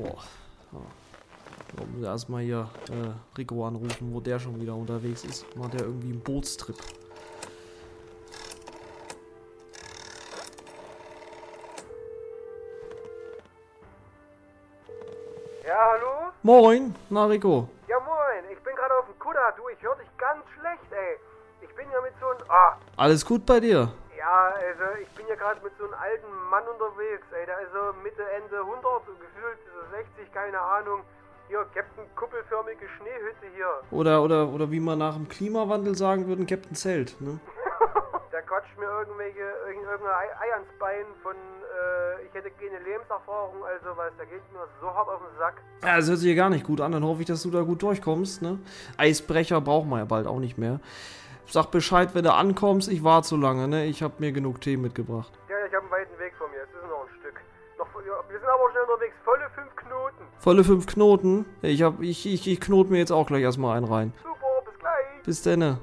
Boah. Ja. Da muss erstmal hier äh, Rico anrufen, wo der schon wieder unterwegs ist. Macht der irgendwie einen Bootstrip. Ja, hallo? Moin, na Rico. Ja, moin. Ich bin gerade auf dem Kutter. Du, ich höre dich ganz schlecht, ey. Ich bin ja mit so einem... Ah, Alles gut bei dir? ja, also ich bin ja gerade mit so einem alten Mann unterwegs, ey. Der ist so Mitte, Ende 100, so gefühlt 60, keine Ahnung. Hier, Captain Kuppelförmige Schneehütte hier. Oder, oder, oder wie man nach dem Klimawandel sagen würde, ein Captain Zelt, ne? Der quatscht mir irgendwelche, irgend- irgendein Ei, Ei ans Bein von, äh, ich hätte keine Lebenserfahrung, also was, der geht mir so hart auf den Sack. Ja, das hört sich ja gar nicht gut an. Dann hoffe ich, dass du da gut durchkommst, ne? Eisbrecher brauchen wir ja bald auch nicht mehr. Sag Bescheid, wenn du ankommst. Ich warte so lange, ne? Ich habe mir genug Tee mitgebracht. Ja, ich habe einen weiten Weg vor wir sind aber schnell unterwegs, volle fünf Knoten. Volle fünf Knoten. Ich, hab, ich, ich, ich knote mir jetzt auch gleich erstmal einen rein. Super, bis gleich. Bis denne.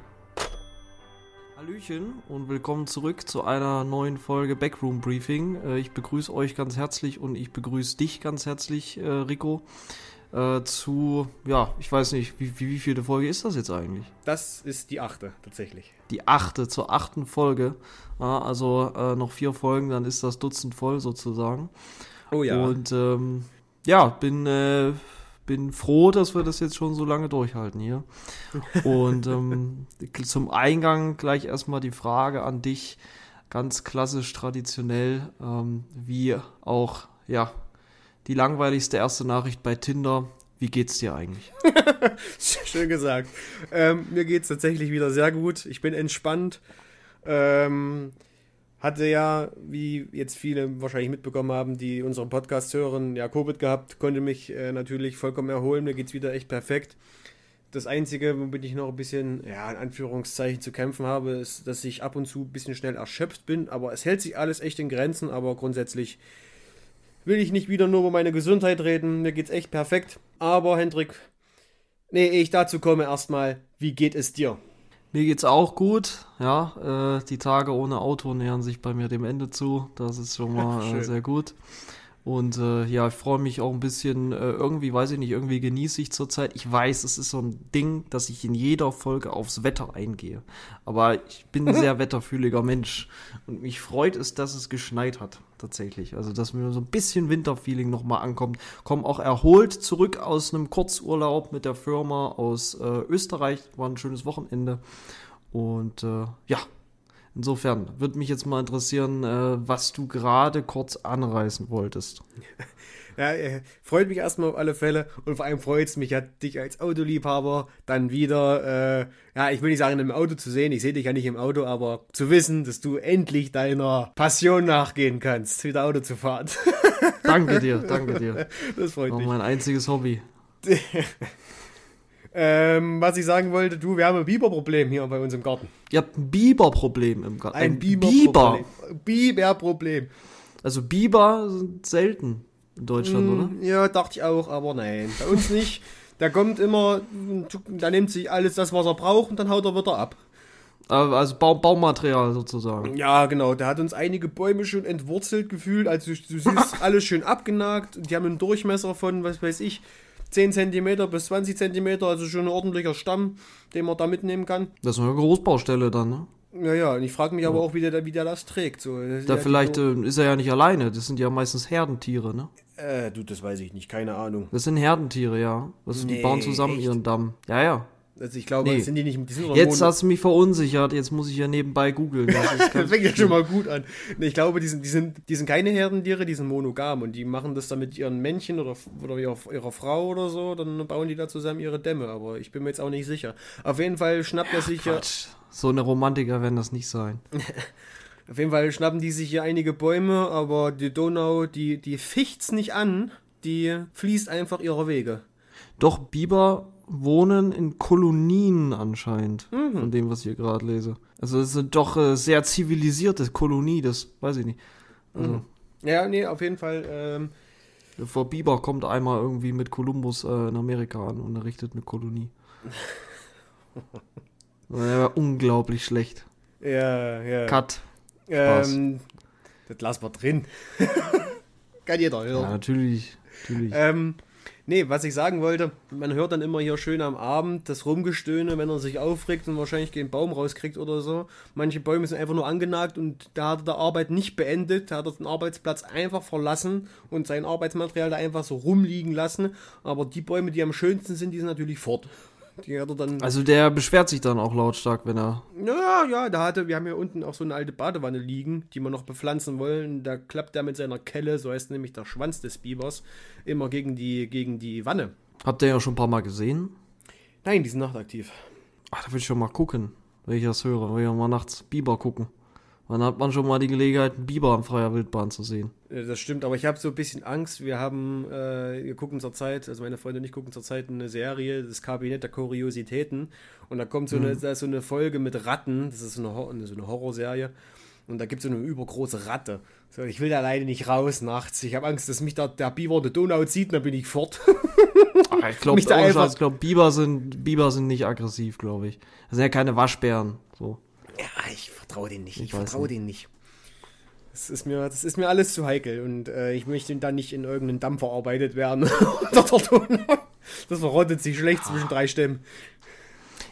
Hallöchen und willkommen zurück zu einer neuen Folge Backroom Briefing. Äh, Ich begrüße euch ganz herzlich und ich begrüße dich ganz herzlich, äh, Rico, äh, zu, ja, ich weiß nicht, wie, wie, wie viele Folge ist das jetzt eigentlich? Das ist die achte, tatsächlich. Die achte, zur achten Folge. Ja, also noch vier Folgen, dann ist das Dutzend voll sozusagen. Oh ja. Und ähm, ja, bin, äh, bin froh, dass wir das jetzt schon so lange durchhalten hier. Und ähm, zum Eingang gleich erstmal die Frage an dich, ganz klassisch traditionell, ähm, wie auch, ja, die langweiligste erste Nachricht bei Tinder. Wie geht's dir eigentlich? Schön gesagt. Ähm, mir geht's tatsächlich wieder sehr gut. Ich bin entspannt. Ähm, hatte ja, wie jetzt viele wahrscheinlich mitbekommen haben, die unseren Podcast hören, ja, Covid gehabt, konnte mich äh, natürlich vollkommen erholen. Mir geht's wieder echt perfekt. Das Einzige, womit ich noch ein bisschen, ja, in Anführungszeichen zu kämpfen habe, ist, dass ich ab und zu ein bisschen schnell erschöpft bin. Aber es hält sich alles echt in Grenzen. Aber grundsätzlich will ich nicht wieder nur über meine Gesundheit reden. Mir geht's echt perfekt. Aber Hendrik, nee, ich dazu komme, erstmal, wie geht es dir? Mir geht's auch gut, ja. Äh, die Tage ohne Auto nähern sich bei mir dem Ende zu. Das ist schon mal äh, sehr gut. Und äh, ja, ich freue mich auch ein bisschen, äh, irgendwie, weiß ich nicht, irgendwie genieße ich zurzeit. Ich weiß, es ist so ein Ding, dass ich in jeder Folge aufs Wetter eingehe. Aber ich bin ein sehr wetterfühliger Mensch. Und mich freut es, dass es geschneit hat, tatsächlich. Also, dass mir so ein bisschen Winterfeeling nochmal ankommt. Komm auch erholt zurück aus einem Kurzurlaub mit der Firma aus äh, Österreich. War ein schönes Wochenende. Und äh, ja, insofern würde mich jetzt mal interessieren, äh, was du gerade kurz anreißen wolltest. Ja, äh, freut mich erstmal auf alle Fälle und vor allem freut es mich ja, dich als Autoliebhaber dann wieder, äh, ja, ich will nicht sagen, im Auto zu sehen, ich sehe dich ja nicht im Auto, aber zu wissen, dass du endlich deiner Passion nachgehen kannst, wieder Auto zu fahren. Danke dir, danke dir. Das freut War mich. mein einziges Hobby. Ähm, was ich sagen wollte, du, wir haben ein Biberproblem hier bei uns im Garten. Ihr habt ein Biberproblem im Garten. Ein, Biber. Biberproblem. Biberproblem. Also Biber sind selten in Deutschland, oder? Mm, Ja, dachte ich auch, aber nein, bei uns nicht. Der kommt immer, der nimmt sich alles das, was er braucht und dann haut er wieder ab. Äh, Also Bau Baumaterial sozusagen. Ja, genau. Der hat uns einige Bäume schon entwurzelt gefühlt. Also du, du siehst alles schön abgenagt. Die haben einen Durchmesser von, was weiß ich, 10 cm bis 20 cm. Also schon ein ordentlicher Stamm, den man da mitnehmen kann. Das ist eine Großbaustelle dann, ne? Ja, ja. Und ich frage mich aber auch, wie der, wie der das trägt. So, das ist Da ja vielleicht Die, äh, ist er ja nicht alleine. Das sind ja meistens Herdentiere, ne? äh, du, das weiß ich nicht. Keine Ahnung. Das sind Herdentiere, ja. Das, die Nee, bauen zusammen echt? ihren Damm. Ja, ja. Also ich glaube, Nee. sind die nicht. Die sind doch Jetzt hast du mich verunsichert. Jetzt muss ich ja nebenbei googeln. Das fängt ja schon mal gut an. Ich glaube, die sind, die, sind, die sind keine Herdentiere, die sind monogam und die machen das dann mit ihren Männchen oder, oder ihrer, ihrer Frau oder so, dann bauen die da zusammen ihre Dämme, aber ich bin mir jetzt auch nicht sicher. Auf jeden Fall schnappt er sich ja. So eine Romantiker werden das nicht sein. auf jeden Fall schnappen die sich hier einige Bäume, aber die Donau, die, die ficht's nicht an, die fließt einfach ihrer Wege. Doch Biber wohnen in Kolonien anscheinend, Mhm. von dem, was ich hier gerade lese. Also es sind doch äh, sehr zivilisierte Kolonie, das weiß ich nicht. Also, Ja, nee, auf jeden Fall. Ähm, Vor Biber kommt einmal irgendwie mit Kolumbus äh, in Amerika an und errichtet eine Kolonie. Der war unglaublich schlecht. ja, ja. Cut. Ähm, das lassen wir drin. Kann jeder Ja, hören. natürlich. Natürlich. Ähm, nee, was ich sagen wollte, man hört dann immer hier schön am Abend das Rumgestöhne, wenn er sich aufregt und wahrscheinlich keinen Baum rauskriegt oder so. Manche Bäume sind einfach nur angenagt und da hat er der Arbeit nicht beendet, da hat er den Arbeitsplatz einfach verlassen und sein Arbeitsmaterial da einfach so rumliegen lassen. Aber die Bäume, die am schönsten sind, die sind natürlich fort. Die hat er dann. Also der beschwert sich dann auch lautstark, wenn er. Ja, ja, da hatte, wir haben hier unten auch so eine alte Badewanne liegen, die wir noch bepflanzen wollen. Da klappt er mit seiner Kelle, so heißt nämlich der Schwanz des Bibers, immer gegen die, gegen die Wanne. Habt ihr ja schon ein paar Mal gesehen? Nein, die sind nachtaktiv. Ach, da will ich schon mal gucken, wenn ich das höre. Will ich mal nachts Biber gucken. Dann hat man schon mal die Gelegenheit, einen Biber an freier Wildbahn zu sehen. Ja, Das stimmt, aber ich habe so ein bisschen Angst. Wir haben, äh, wir gucken zurzeit, also meine Freunde und ich gucken zurzeit eine Serie, das Kabinett der Kuriositäten. Und da kommt so, eine, da ist so eine Folge mit Ratten, das ist so eine, Hor- so eine Horrorserie. Und da gibt es so eine übergroße Ratte. So, ich will da alleine nicht raus nachts. Ich habe Angst, dass mich da der Biber in der Donau zieht, und dann bin ich fort. Ach, ich glaube, glaub, Biber sind Biber sind nicht aggressiv, glaube ich. Das sind ja keine Waschbären. So. Ja, ich vertraue denen nicht. Ich, Ich vertraue denen nicht. Das ist, mir, das ist mir alles zu heikel und äh, ich möchte dann nicht in irgendeinen Damm verarbeitet werden. Das verrottet sich schlecht zwischen drei Stämmen.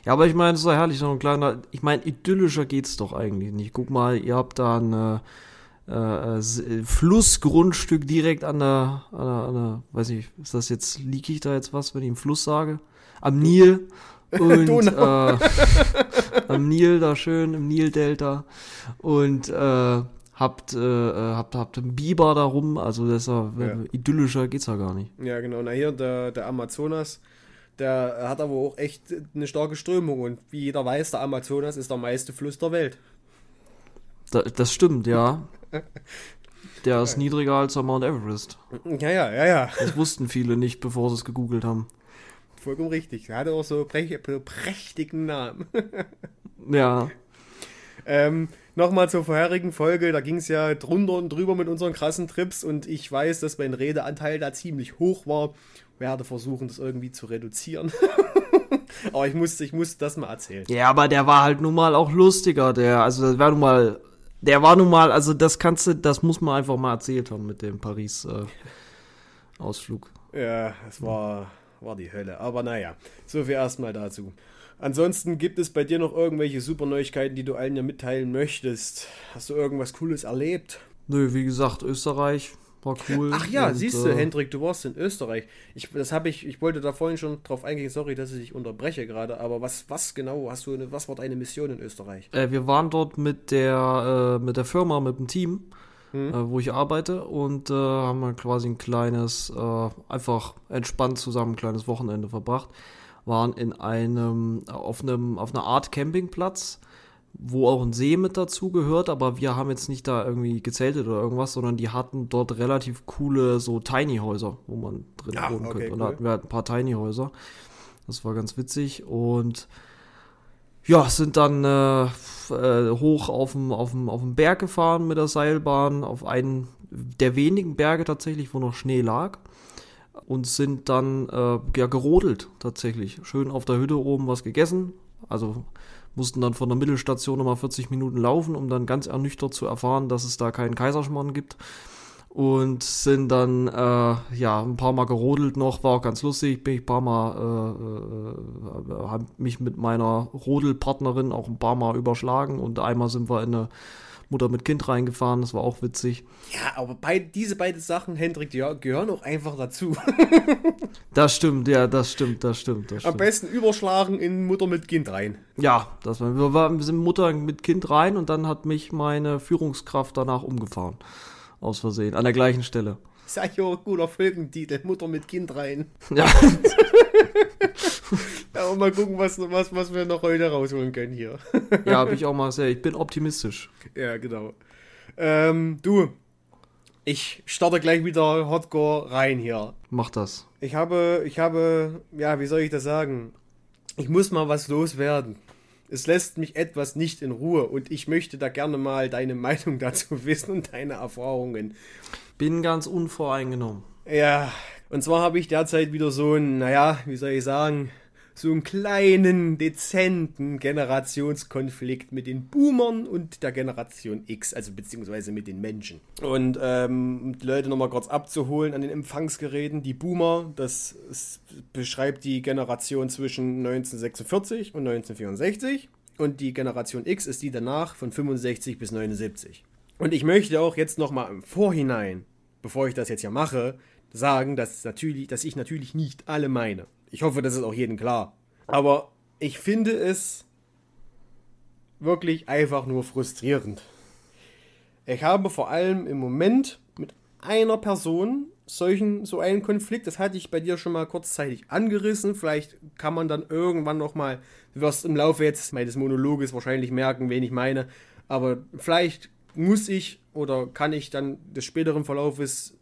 Ja, aber ich meine, es ist doch herrlich, so ein kleiner. Ich meine, idyllischer geht's doch eigentlich nicht. Guck mal, ihr habt da ein äh, äh, S- äh, Flussgrundstück direkt an der, an der, an der, weiß nicht, ist das jetzt, liege ich da jetzt was, wenn ich im Fluss sage? Am Nil. Und äh, am Nil, da schön, im Nildelta. Und äh, habt, äh, habt, habt einen Biber da rum, also das ist ja, Ja. idyllischer geht's ja gar nicht. Ja, genau. Na hier, der, der Amazonas, der hat aber auch echt eine starke Strömung und wie jeder weiß, der Amazonas ist der meiste Fluss der Welt. Da, das stimmt, ja. Der ist niedriger als der Mount Everest. Ja, ja, ja, ja. Das wussten viele nicht, bevor sie es gegoogelt haben. Vollkommen richtig. Er hatte auch so prä prächtigen Namen. Ja, Ähm, Nochmal zur vorherigen Folge, da ging es ja drunter und drüber mit unseren krassen Trips und ich weiß, dass mein Redeanteil da ziemlich hoch war. Werde versuchen, das irgendwie zu reduzieren. Aber ich musste, ich musste das mal erzählen. ja, aber der war halt nun mal auch lustiger. Der, also das war nun mal, der war nun mal, also das kannst du, das muss man einfach mal erzählt haben mit dem Paris äh, Ausflug. Ja, es war, war die Hölle. Aber naja, so viel erstmal dazu. Ansonsten gibt es bei dir noch irgendwelche super Neuigkeiten, die du allen ja mitteilen möchtest. Hast du irgendwas Cooles erlebt? Nö, wie gesagt, Österreich war cool. Ach ja, Und, siehst du, äh, Hendrik, du warst in Österreich. Ich, das habe ich, ich wollte da vorhin schon drauf eingehen, sorry, dass ich dich unterbreche gerade, aber was, was genau hast du, was war deine Mission in Österreich? Äh, wir waren dort mit der, äh, mit der Firma, mit dem Team, Hm? äh, wo ich arbeite und äh, haben wir quasi ein kleines, äh, einfach entspannt zusammen ein kleines Wochenende verbracht. Waren in einem, auf einem, auf einer Art Campingplatz, wo auch ein See mit dazu gehört, aber wir haben jetzt nicht da irgendwie gezeltet oder irgendwas, sondern die hatten dort relativ coole so Tiny Häuser, wo man drin Ah, wohnen okay, könnte. Und da cool. hatten wir halt ein paar Tiny Häuser. Das war ganz witzig und ja, sind dann äh, äh, hoch auf dem, auf, dem, auf dem Berg gefahren mit der Seilbahn, auf einen der wenigen Berge tatsächlich, wo noch Schnee lag. Und sind dann äh, ja, gerodelt tatsächlich. Schön auf der Hütte oben was gegessen. Also mussten dann von der Mittelstation nochmal 40 Minuten laufen, um dann ganz ernüchtert zu erfahren, dass es da keinen Kaiserschmarrn gibt. Und sind dann äh, ja ein paar Mal gerodelt noch, war auch ganz lustig. Bin ich ein paar Mal, äh, äh, habe mich mit meiner Rodelpartnerin auch ein paar Mal überschlagen und einmal sind wir in eine Mutter mit Kind reingefahren, das war auch witzig. Ja, aber bei, diese beiden Sachen, Hendrik, die gehören auch einfach dazu. Das stimmt, ja, das stimmt, das stimmt, das Am stimmt. besten überschlagen in Mutter mit Kind rein. Ja, das war, wir, waren, wir sind Mutter mit Kind rein und dann hat mich meine Führungskraft danach umgefahren. Aus Versehen, an der gleichen Stelle. Ist ja auch guter Folgentitel, Mutter mit Kind rein. Ja, Ja, und mal gucken, was, was, was wir noch heute rausholen können hier. ja, habe ich auch mal sehr, ich bin optimistisch. Ja, genau. Ähm, du, ich starte gleich wieder Hardcore rein hier. Mach das. Ich habe, ich habe, ja, wie soll ich das sagen? Ich muss mal was loswerden. Es lässt mich etwas nicht in Ruhe und ich möchte da gerne mal deine Meinung dazu wissen und deine Erfahrungen. Bin ganz unvoreingenommen. Ja, und zwar habe ich derzeit wieder so ein, naja, wie soll ich sagen, so einen kleinen, dezenten Generationskonflikt mit den Boomern und der Generation X, also beziehungsweise mit den Menschen. Und ähm, die Leute nochmal kurz abzuholen an den Empfangsgeräten, die Boomer, das ist, beschreibt die Generation zwischen 1946 und 1964 und die Generation X ist die danach von 65 bis 79. Und ich möchte auch jetzt nochmal im Vorhinein, bevor ich das jetzt ja mache, sagen, dass, natürlich, dass ich natürlich nicht alle meine. Ich hoffe, das ist auch jedem klar. Aber ich finde es wirklich einfach nur frustrierend. Ich habe vor allem im Moment mit einer Person solchen so einen Konflikt. Das hatte ich bei dir schon mal kurzzeitig angerissen. Vielleicht kann man dann irgendwann noch mal, du wirst im Laufe jetzt meines Monologes wahrscheinlich merken, wen ich meine. Aber vielleicht muss ich oder kann ich dann des späteren Verlaufes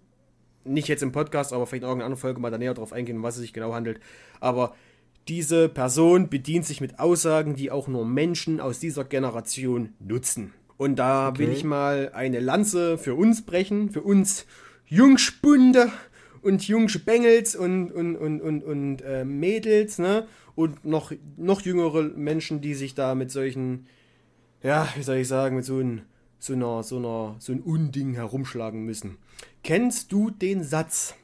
nicht jetzt im Podcast, aber vielleicht in irgendeiner anderen Folge mal da näher drauf eingehen, um was es sich genau handelt. Aber diese Person bedient sich mit Aussagen, die auch nur Menschen aus dieser Generation nutzen. Und da okay. will ich mal eine Lanze für uns brechen, für uns Jungspunde und Jungspengels und, und, und, und, und äh, Mädels, ne? Und noch, noch jüngere Menschen, die sich da mit solchen, ja, wie soll ich sagen, mit so, ein, so einer, so einer, so ein Unding herumschlagen müssen. Kennst du den Satz?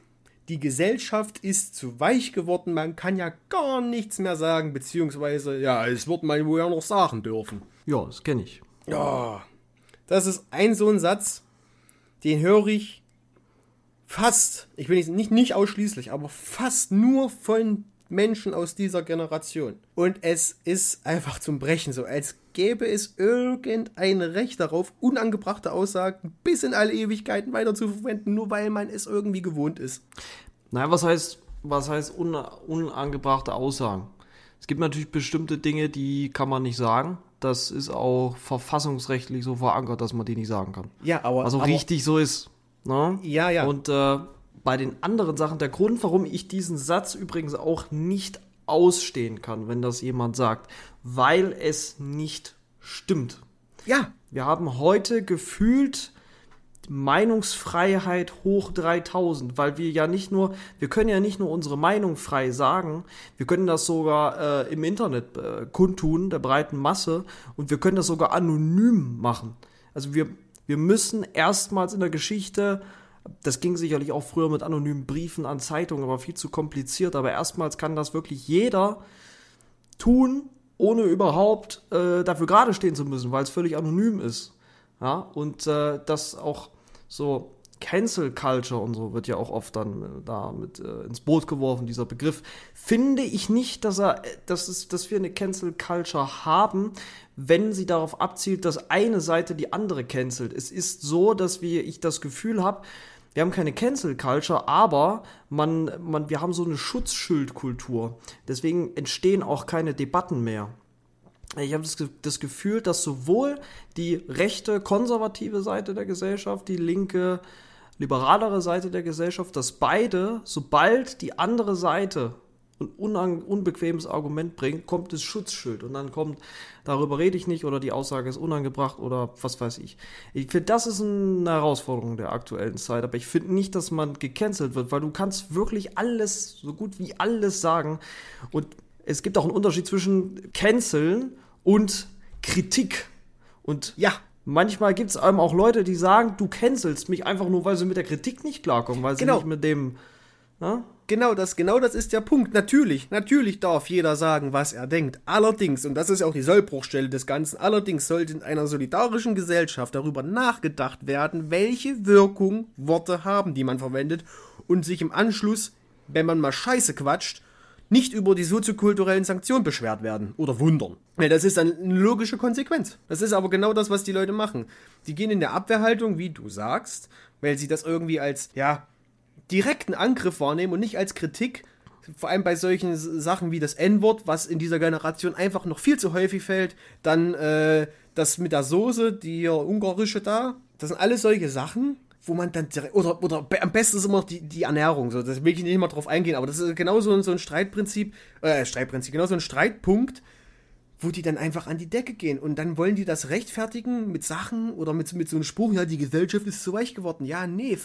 Die Gesellschaft ist zu weich geworden, man kann ja gar nichts mehr sagen, beziehungsweise, ja, es wird man wohl ja noch sagen dürfen. Ja, das kenne ich. Ja, das ist ein so ein Satz, den höre ich fast, ich will nicht, nicht ausschließlich, aber fast nur von Menschen aus dieser Generation. Und es ist einfach zum Brechen so, als gäbe es irgendein Recht darauf, unangebrachte Aussagen bis in alle Ewigkeiten weiter zu verwenden, nur weil man es irgendwie gewohnt ist. Naja, was heißt, was heißt un, unangebrachte Aussagen? Es gibt natürlich bestimmte Dinge, die kann man nicht sagen. Das ist auch verfassungsrechtlich so verankert, dass man die nicht sagen kann. Ja, aber. Also aber, richtig so ist. Ne? Ja, ja. Und äh, bei den anderen Sachen, der Grund, warum ich diesen Satz übrigens auch nicht ausstehen kann, wenn das jemand sagt, weil es nicht stimmt. Ja. Wir haben heute gefühlt Meinungsfreiheit hoch 3000, weil wir ja nicht nur, wir können ja nicht nur unsere Meinung frei sagen, wir können das sogar äh, im Internet äh, kundtun, der breiten Masse, und wir können das sogar anonym machen. Also wir, wir müssen erstmals in der Geschichte, das ging sicherlich auch früher mit anonymen Briefen an Zeitungen, aber viel zu kompliziert, aber erstmals kann das wirklich jeder tun, ohne überhaupt äh, dafür gerade stehen zu müssen, weil es völlig anonym ist. Ja, und äh, das auch so Cancel Culture und so wird ja auch oft dann äh, da mit äh, ins Boot geworfen, dieser Begriff. Finde ich nicht, dass er, äh, dass, es, dass wir eine Cancel Culture haben, wenn sie darauf abzielt, dass eine Seite die andere cancelt. Es ist so, dass wir, ich das Gefühl habe, wir haben keine Cancel Culture, aber man, man, wir haben so eine Schutzschildkultur. Deswegen entstehen auch keine Debatten mehr. Ich habe das, das, Gefühl, dass sowohl die rechte, konservative Seite der Gesellschaft, die linke, liberalere Seite der Gesellschaft, dass beide, sobald die andere Seite ein unbequemes Argument bringt, kommt das Schutzschild und dann kommt, darüber rede ich nicht oder die Aussage ist unangebracht oder was weiß ich. Ich finde, das ist eine Herausforderung der aktuellen Zeit, aber ich finde nicht, dass man gecancelt wird, weil du kannst wirklich alles, so gut wie alles sagen und es gibt auch einen Unterschied zwischen canceln und Kritik und ja, manchmal gibt es einem auch Leute, die sagen, du cancelst mich einfach nur, weil sie mit der Kritik nicht klarkommen, weil sie genau. nicht mit dem. Na? Genau das, genau das ist der Punkt. Natürlich, natürlich darf jeder sagen, was er denkt. Allerdings, und das ist ja auch die Sollbruchstelle des Ganzen, allerdings sollte in einer solidarischen Gesellschaft darüber nachgedacht werden, welche Wirkung Worte haben, die man verwendet, und sich im Anschluss, wenn man mal Scheiße quatscht, nicht über die soziokulturellen Sanktionen beschwert werden oder wundern. Ja, das ist dann eine logische Konsequenz. Das ist aber genau das, was die Leute machen. Die gehen in der Abwehrhaltung, wie du sagst, weil sie das irgendwie als, ja, direkten Angriff wahrnehmen und nicht als Kritik. Vor allem bei solchen Sachen wie das N-Wort, was in dieser Generation einfach noch viel zu häufig fällt. Dann äh, das mit der Soße, die ungarische da. Das sind alles solche Sachen, wo man dann direkt, oder, oder am besten ist immer noch die, die Ernährung, so, das will ich nicht mal drauf eingehen, aber das ist genau so, so ein Streitprinzip, äh, Streitprinzip, genau so ein Streitpunkt, wo die dann einfach an die Decke gehen und dann wollen die das rechtfertigen mit Sachen oder mit, mit so einem Spruch, ja, die Gesellschaft ist zu weich geworden. Ja, nee,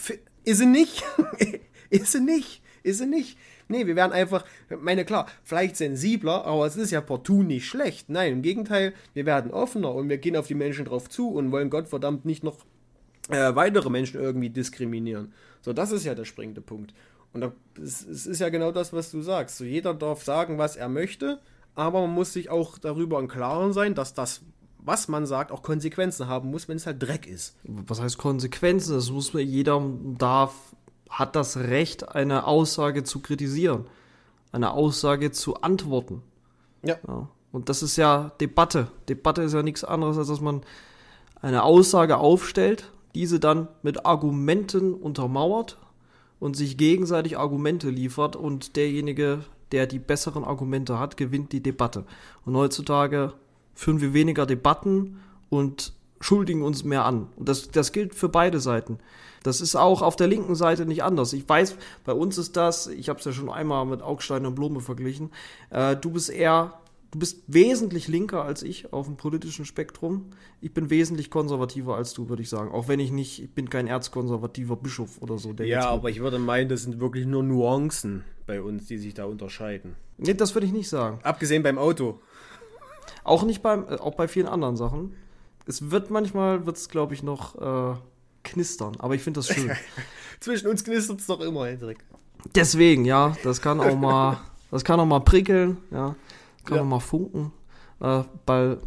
ist sie nicht. ist sie nicht. Ist sie nicht. Nee, wir werden einfach, meine klar, vielleicht sensibler, aber es ist ja partout nicht schlecht. Nein, im Gegenteil, wir werden offener und wir gehen auf die Menschen drauf zu und wollen Gottverdammt nicht noch äh, weitere Menschen irgendwie diskriminieren. So, das ist ja der springende Punkt. Und es ist ja genau das, was du sagst. So, jeder darf sagen, was er möchte, aber man muss sich auch darüber im Klaren sein, dass das, was man sagt, auch Konsequenzen haben muss, wenn es halt Dreck ist. Was heißt Konsequenzen? Das muss man, jeder darf hat das Recht, eine Aussage zu kritisieren, eine Aussage zu antworten. Ja. ja. Und das ist ja Debatte. Debatte ist ja nichts anderes, als dass man eine Aussage aufstellt, diese dann mit Argumenten untermauert und sich gegenseitig Argumente liefert und derjenige, der die besseren Argumente hat, gewinnt die Debatte. Und heutzutage führen wir weniger Debatten und schuldigen uns mehr an. Und das, das gilt für beide Seiten. Das ist auch auf der linken Seite nicht anders. Ich weiß, bei uns ist das, ich habe es ja schon einmal mit Augstein und Blume verglichen, äh, du bist eher, du bist wesentlich linker als ich auf dem politischen Spektrum. Ich bin wesentlich konservativer als du, würde ich sagen. Auch wenn ich nicht, ich bin kein erzkonservativer Bischof oder so. ja, aber ich würde meinen, das sind wirklich nur Nuancen bei uns, die sich da unterscheiden. Nee, das würde ich nicht sagen. Abgesehen beim Auto. Auch nicht beim, äh, auch bei vielen anderen Sachen. Es wird manchmal, wird es glaube ich noch äh, knistern, aber ich finde das schön. Zwischen uns knistert es doch immer, Hendrik. Deswegen, ja, das kann auch mal, das kann auch mal prickeln, ja, kann ja. auch mal funken, äh, weil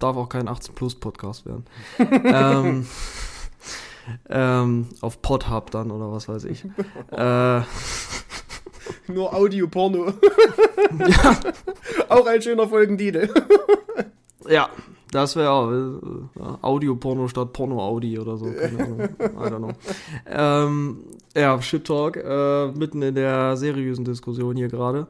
darf auch kein 18 Plus Podcast werden. ähm, ähm, auf Podhub dann oder was weiß ich. äh, Nur Audio-Porno. ja. Auch ein schöner Folgentitel. ja, das wäre auch äh, Audio-Porno statt Porno-Audi oder so. Keine Ahnung. I don't know. ähm, ja, Shit Talk, äh, mitten in der seriösen Diskussion hier gerade.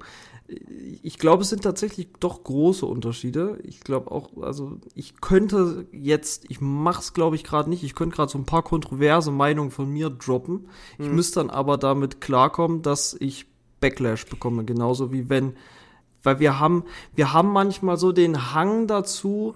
Ich glaube, es sind tatsächlich doch große Unterschiede. Ich glaube auch, also ich könnte jetzt, ich mache es glaube ich gerade nicht, ich könnte gerade so ein paar kontroverse Meinungen von mir droppen. Ich mhm. müsste dann aber damit klarkommen, dass ich Backlash bekomme, genauso wie wenn, weil wir haben, wir haben manchmal so den Hang dazu,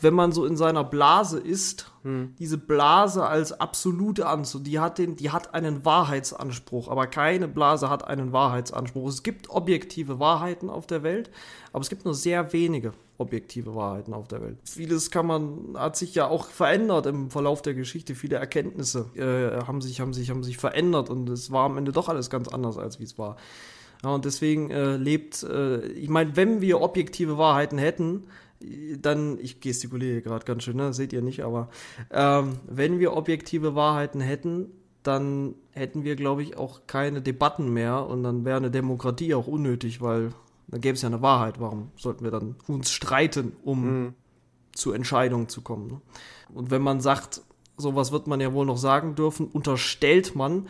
wenn man so in seiner Blase ist, hm. diese Blase als absolute anzu, die hat den, die hat einen Wahrheitsanspruch, aber keine Blase hat einen Wahrheitsanspruch. Es gibt objektive Wahrheiten auf der Welt, aber es gibt nur sehr wenige objektive Wahrheiten auf der Welt. Vieles kann man, hat sich ja auch verändert im Verlauf der Geschichte. Viele Erkenntnisse äh, haben sich, haben sich, haben sich verändert und es war am Ende doch alles ganz anders, als wie es war. Ja, und deswegen äh, lebt, äh, ich meine, wenn wir objektive Wahrheiten hätten, dann, ich gestikuliere gerade ganz schön, ne? seht ihr nicht, aber ähm, wenn wir objektive Wahrheiten hätten, dann hätten wir, glaube ich, auch keine Debatten mehr und dann wäre eine Demokratie auch unnötig, weil dann gäbe es ja eine Wahrheit. Warum sollten wir dann uns streiten, um mhm. zu Entscheidungen zu kommen? Ne? Und wenn man sagt, sowas wird man ja wohl noch sagen dürfen, unterstellt man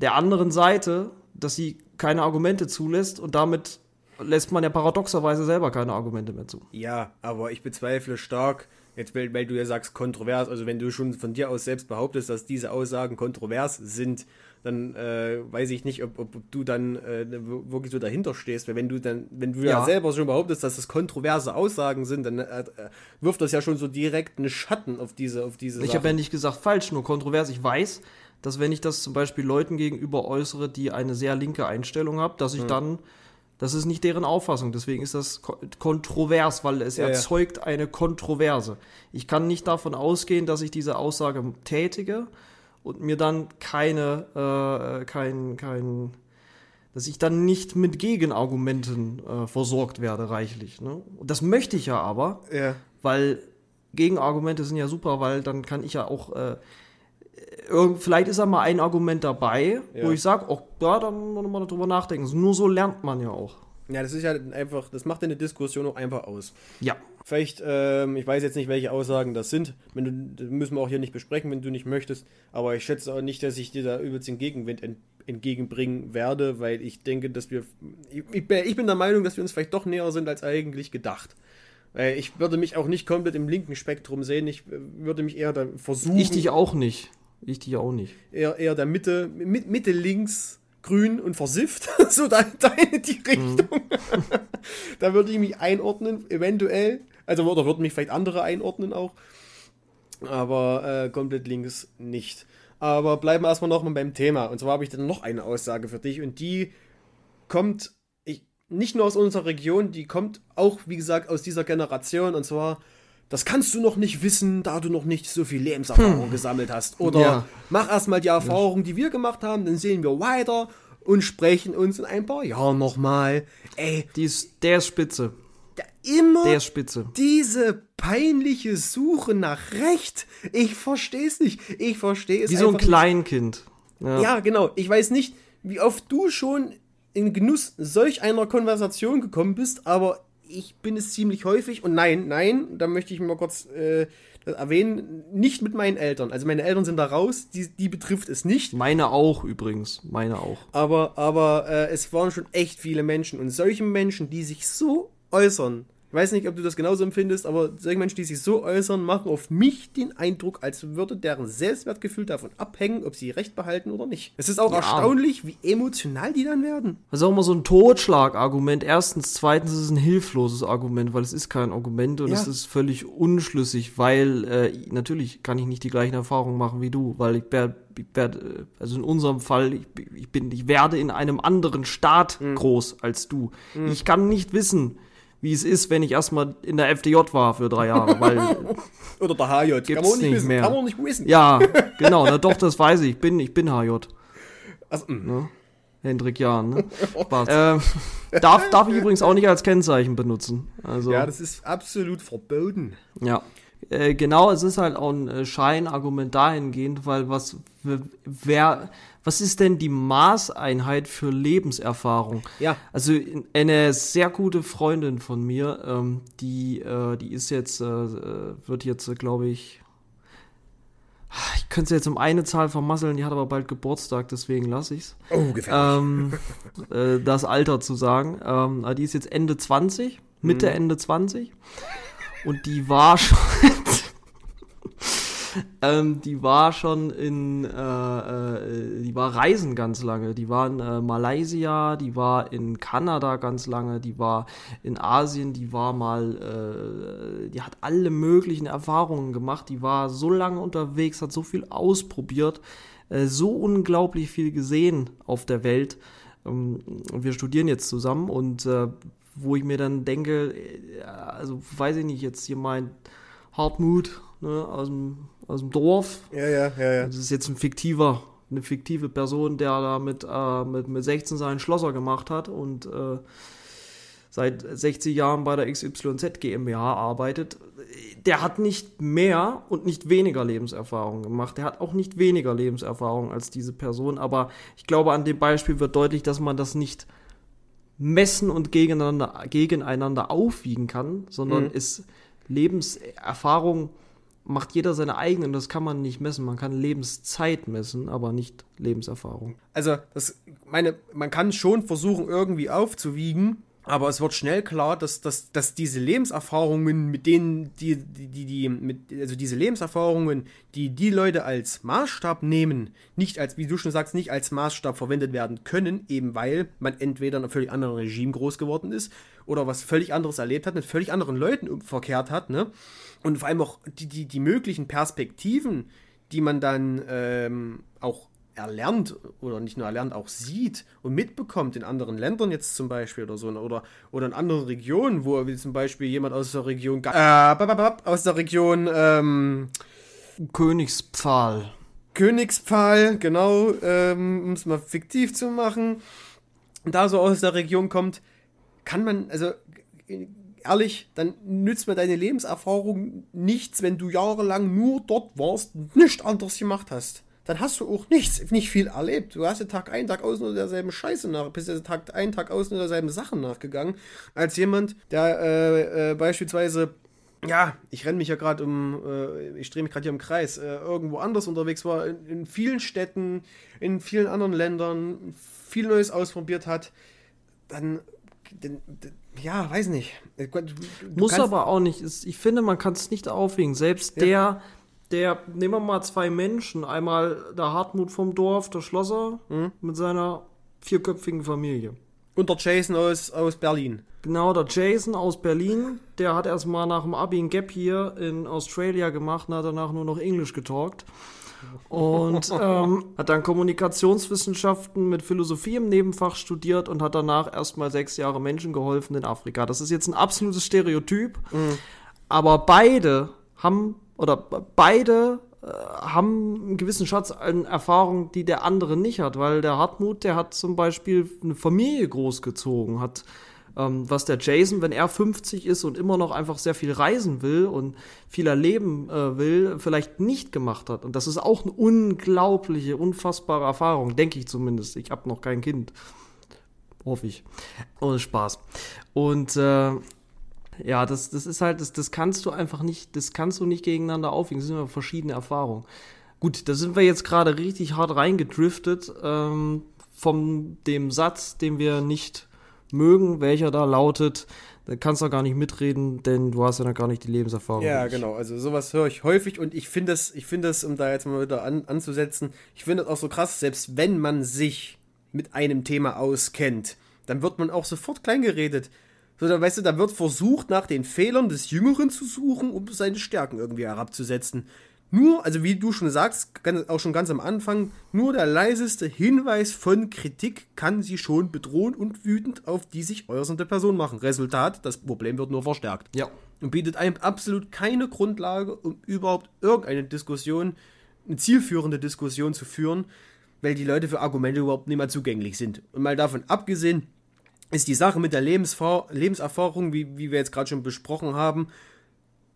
der anderen Seite, dass sie keine Argumente zulässt und damit lässt man ja paradoxerweise selber keine Argumente mehr zu. Ja, aber ich bezweifle stark, jetzt weil, weil, du ja sagst kontrovers, also wenn du schon von dir aus selbst behauptest, dass diese Aussagen kontrovers sind, dann äh, weiß ich nicht, ob, ob du dann äh, wirklich so dahinter stehst, weil wenn du dann, wenn du ja, ja selber schon behauptest, dass das kontroverse Aussagen sind, dann äh, äh wirft das ja schon so direkt einen Schatten auf diese, auf diese. Ich habe ja nicht gesagt falsch, nur kontrovers. Ich weiß, dass wenn ich das zum Beispiel Leuten gegenüber äußere, die eine sehr linke Einstellung haben, dass ich hm. dann das ist nicht deren Auffassung, deswegen ist das kontrovers, weil es ja, erzeugt ja. eine Kontroverse. Ich kann nicht davon ausgehen, dass ich diese Aussage tätige und mir dann keine, äh, kein, kein, dass ich dann nicht mit Gegenargumenten äh, versorgt werde, reichlich. Ne? Und das möchte ich ja aber, ja. weil Gegenargumente sind ja super, weil dann kann ich ja auch äh, vielleicht ist da mal ein Argument dabei, ja. wo ich sage, oh, ja, da muss man mal drüber nachdenken. Nur so lernt man ja auch. Ja, das ist ja einfach, das macht eine Diskussion auch einfach aus. Ja. Vielleicht, ähm, ich weiß jetzt nicht, welche Aussagen das sind. Wenn du, das müssen wir auch hier nicht besprechen, wenn du nicht möchtest. Aber ich schätze auch nicht, dass ich dir da übelst den Gegenwind ent, entgegenbringen werde, weil ich denke, dass wir. Ich, ich, bin der Meinung, dass wir uns vielleicht doch näher sind als eigentlich gedacht. Weil ich würde mich auch nicht komplett im linken Spektrum sehen. Ich äh, würde mich eher da versuchen. Ich dich auch nicht. Ich die auch nicht. Eher, eher der Mitte, Mitte links, grün und versifft. so da in die Richtung. Mhm. da würde ich mich einordnen, eventuell. Also, oder würden mich vielleicht andere einordnen auch. Aber äh, komplett links nicht. Aber bleiben wir erstmal nochmal beim Thema. Und zwar habe ich dann noch eine Aussage für dich und die kommt ich, nicht nur aus unserer Region, die kommt auch, wie gesagt, aus dieser Generation. Und zwar, das kannst du noch nicht wissen, da du noch nicht so viel Lebenserfahrung gesammelt hast. Oder Ja. mach erstmal die Erfahrung, die wir gemacht haben, dann sehen wir weiter und sprechen uns in ein paar Jahren nochmal. Ey, Die ist, der ist spitze. da immer Der ist spitze. diese peinliche Suche nach Recht. Ich verstehe es nicht. Ich verstehe es Wie so ein. Kleinkind. Ja. Ja, genau. Ich weiß nicht, wie oft du schon in Genuss solch einer Konversation gekommen bist, aber ich bin es ziemlich häufig. Und nein, nein, da möchte ich mal kurz äh, das erwähnen, nicht mit meinen Eltern. Also meine Eltern sind da raus, die, die betrifft es nicht. Meine auch übrigens. Meine auch. Aber, aber äh, es waren schon echt viele Menschen. Und solche Menschen, die sich so äußern, ich weiß nicht, ob du das genauso empfindest, aber solche Menschen, die sich so äußern, machen auf mich den Eindruck, als würde deren Selbstwertgefühl davon abhängen, ob sie Recht behalten oder nicht. Es ist auch Ja. erstaunlich, wie emotional die dann werden. Das ist auch immer so ein Totschlagargument. Erstens, zweitens ist es ein hilfloses Argument, weil es ist kein Argument und Ja. es ist völlig unschlüssig, weil äh, natürlich kann ich nicht die gleichen Erfahrungen machen wie du, weil ich werde, äh, also in unserem Fall, ich, ich bin, ich werde in einem anderen Staat Hm. groß als du. Ich kann nicht wissen, wie es ist, wenn ich erstmal in der FDJ war für drei Jahre, weil Oder der HJ. Gibt's kann man nicht nicht wissen. mehr. Kann man nicht wissen. ja, genau, na doch, das weiß ich. Ich bin, ich bin HJ. Also, mh. Ne? Hendrik Jahn, ne? Spaß. Ähm, darf, darf ich übrigens auch nicht als Kennzeichen benutzen. Also, ja, das ist absolut verboten. ja. Äh, genau, es ist halt auch ein äh, Scheinargument dahingehend, weil was, wer, was ist denn die Maßeinheit für Lebenserfahrung? Ja. Also in- eine sehr gute Freundin von mir, ähm, die, äh, die ist jetzt, äh, wird jetzt, äh, glaube ich, ich könnte sie jetzt um eine Zahl vermasseln, die hat aber bald Geburtstag, deswegen lasse ich's. Oh, gefährlich. Ähm, äh, das Alter zu sagen. Ähm, aber die ist jetzt Ende 20, Mitte, Ende 20. Und die war schon. ähm, die war schon in. Äh, äh, die war reisen ganz lange. Die war in äh, Malaysia, die war in Kanada ganz lange, die war in Asien, die war mal. Äh, die hat alle möglichen Erfahrungen gemacht. Die war so lange unterwegs, hat so viel ausprobiert äh, so unglaublich viel gesehen auf der Welt. Ähm, wir studieren jetzt zusammen und äh, wo ich mir dann denke, also weiß ich nicht, jetzt hier mein Hartmut ne, aus, dem, aus dem Dorf, ja, ja, ja, ja. das ist jetzt ein fiktiver, eine fiktive Person, der da mit, äh, mit, mit 16 seinen Schlosser gemacht hat und äh, seit 60 Jahren bei der XYZ GmbH arbeitet, der hat nicht mehr und nicht weniger Lebenserfahrung gemacht. Der hat auch nicht weniger Lebenserfahrung als diese Person, aber ich glaube, an dem Beispiel wird deutlich, dass man das nicht messen und gegeneinander, gegeneinander aufwiegen kann, sondern Mhm. ist Lebenserfahrung macht jeder seine eigene und das kann man nicht messen. Man kann Lebenszeit messen, aber nicht Lebenserfahrung. Also, das, meine, man kann schon versuchen, irgendwie aufzuwiegen, aber es wird schnell klar, dass, dass, dass diese Lebenserfahrungen, mit denen die, die, die, die mit, also diese Lebenserfahrungen, die die Leute als Maßstab nehmen, nicht als, wie du schon sagst, nicht als Maßstab verwendet werden können, eben weil man entweder in einem völlig anderen Regime groß geworden ist oder was völlig anderes erlebt hat, mit völlig anderen Leuten verkehrt hat, ne? Und vor allem auch die, die, die möglichen Perspektiven, die man dann ähm, auch erlernt oder nicht nur erlernt, auch sieht und mitbekommt in anderen Ländern jetzt zum Beispiel oder so oder, oder in anderen Regionen, wo wie zum Beispiel jemand aus der Region äh, aus der Region ähm, Königspfahl. Königspfahl, genau, ähm, um es mal fiktiv zu machen, da so aus der Region kommt, kann man, also ehrlich, dann nützt mir deine Lebenserfahrung nichts, wenn du jahrelang nur dort warst, nichts anderes gemacht hast. Dann hast du auch nichts, nicht viel erlebt. Du hast ja Tag ein, Tag aus nur derselben Scheiße nach, bist ja Tag ein, Tag aus nur derselben Sachen nachgegangen, als jemand, der äh, äh, beispielsweise ja, ich renne mich ja gerade um, äh, ich drehe mich gerade hier im Kreis, äh, irgendwo anders unterwegs war, in, in vielen Städten, in vielen anderen Ländern, viel Neues ausprobiert hat, dann ja, weiß nicht. Du, du Muss aber auch nicht. Ich finde, man kann es nicht aufwiegen. Selbst der, der, nehmen wir mal zwei Menschen. Einmal der Hartmut vom Dorf, der Schlosser, Mhm. mit seiner vierköpfigen Familie. Und der Jason aus, aus Berlin. Genau, der Jason aus Berlin, der hat erstmal nach dem Abi ein Gap hier in Australia gemacht und hat danach nur noch Englisch getalkt. Und ähm, hat dann Kommunikationswissenschaften mit Philosophie im Nebenfach studiert und hat danach erstmal sechs Jahre Menschen geholfen in Afrika. Das ist jetzt ein absolutes Stereotyp, mhm. aber beide haben oder beide äh, haben einen gewissen Schatz an Erfahrungen, die der andere nicht hat, weil der Hartmut, der hat zum Beispiel eine Familie großgezogen, hat ähm, was der Jason, wenn er 50 ist und immer noch einfach sehr viel reisen will und viel erleben äh, will, vielleicht nicht gemacht hat. Und das ist auch eine unglaubliche, unfassbare Erfahrung, denke ich zumindest. Ich habe noch kein Kind. Hoffe ich. Ohne Spaß. Und äh, ja, das, das ist halt, das, das kannst du einfach nicht, das kannst du nicht gegeneinander aufwiegen. Das sind immer verschiedene Erfahrungen. Gut, da sind wir jetzt gerade richtig hart reingedriftet ähm, von dem Satz, den wir nicht mögen, welcher da lautet, da kannst du gar nicht mitreden, denn du hast ja noch gar nicht die Lebenserfahrung. Ja, genau. Also sowas höre ich häufig und ich finde das, ich finde das, um da jetzt mal wieder an, anzusetzen, ich finde das auch so krass, selbst wenn man sich mit einem Thema auskennt, dann wird man auch sofort kleingeredet. So, da weißt du, da wird versucht, nach den Fehlern des Jüngeren zu suchen, um seine Stärken irgendwie herabzusetzen. Nur, also wie du schon sagst, auch schon ganz am Anfang, nur der leiseste Hinweis von Kritik kann sie schon bedrohen und wütend auf die sich äußernde Person machen. Resultat, das Problem wird nur verstärkt. Ja. Und bietet einem absolut keine Grundlage, um überhaupt irgendeine Diskussion, eine zielführende Diskussion zu führen, weil die Leute für Argumente überhaupt nicht mehr zugänglich sind. Und mal davon abgesehen, ist die Sache mit der Lebenserfahrung, wie, wie wir jetzt gerade schon besprochen haben,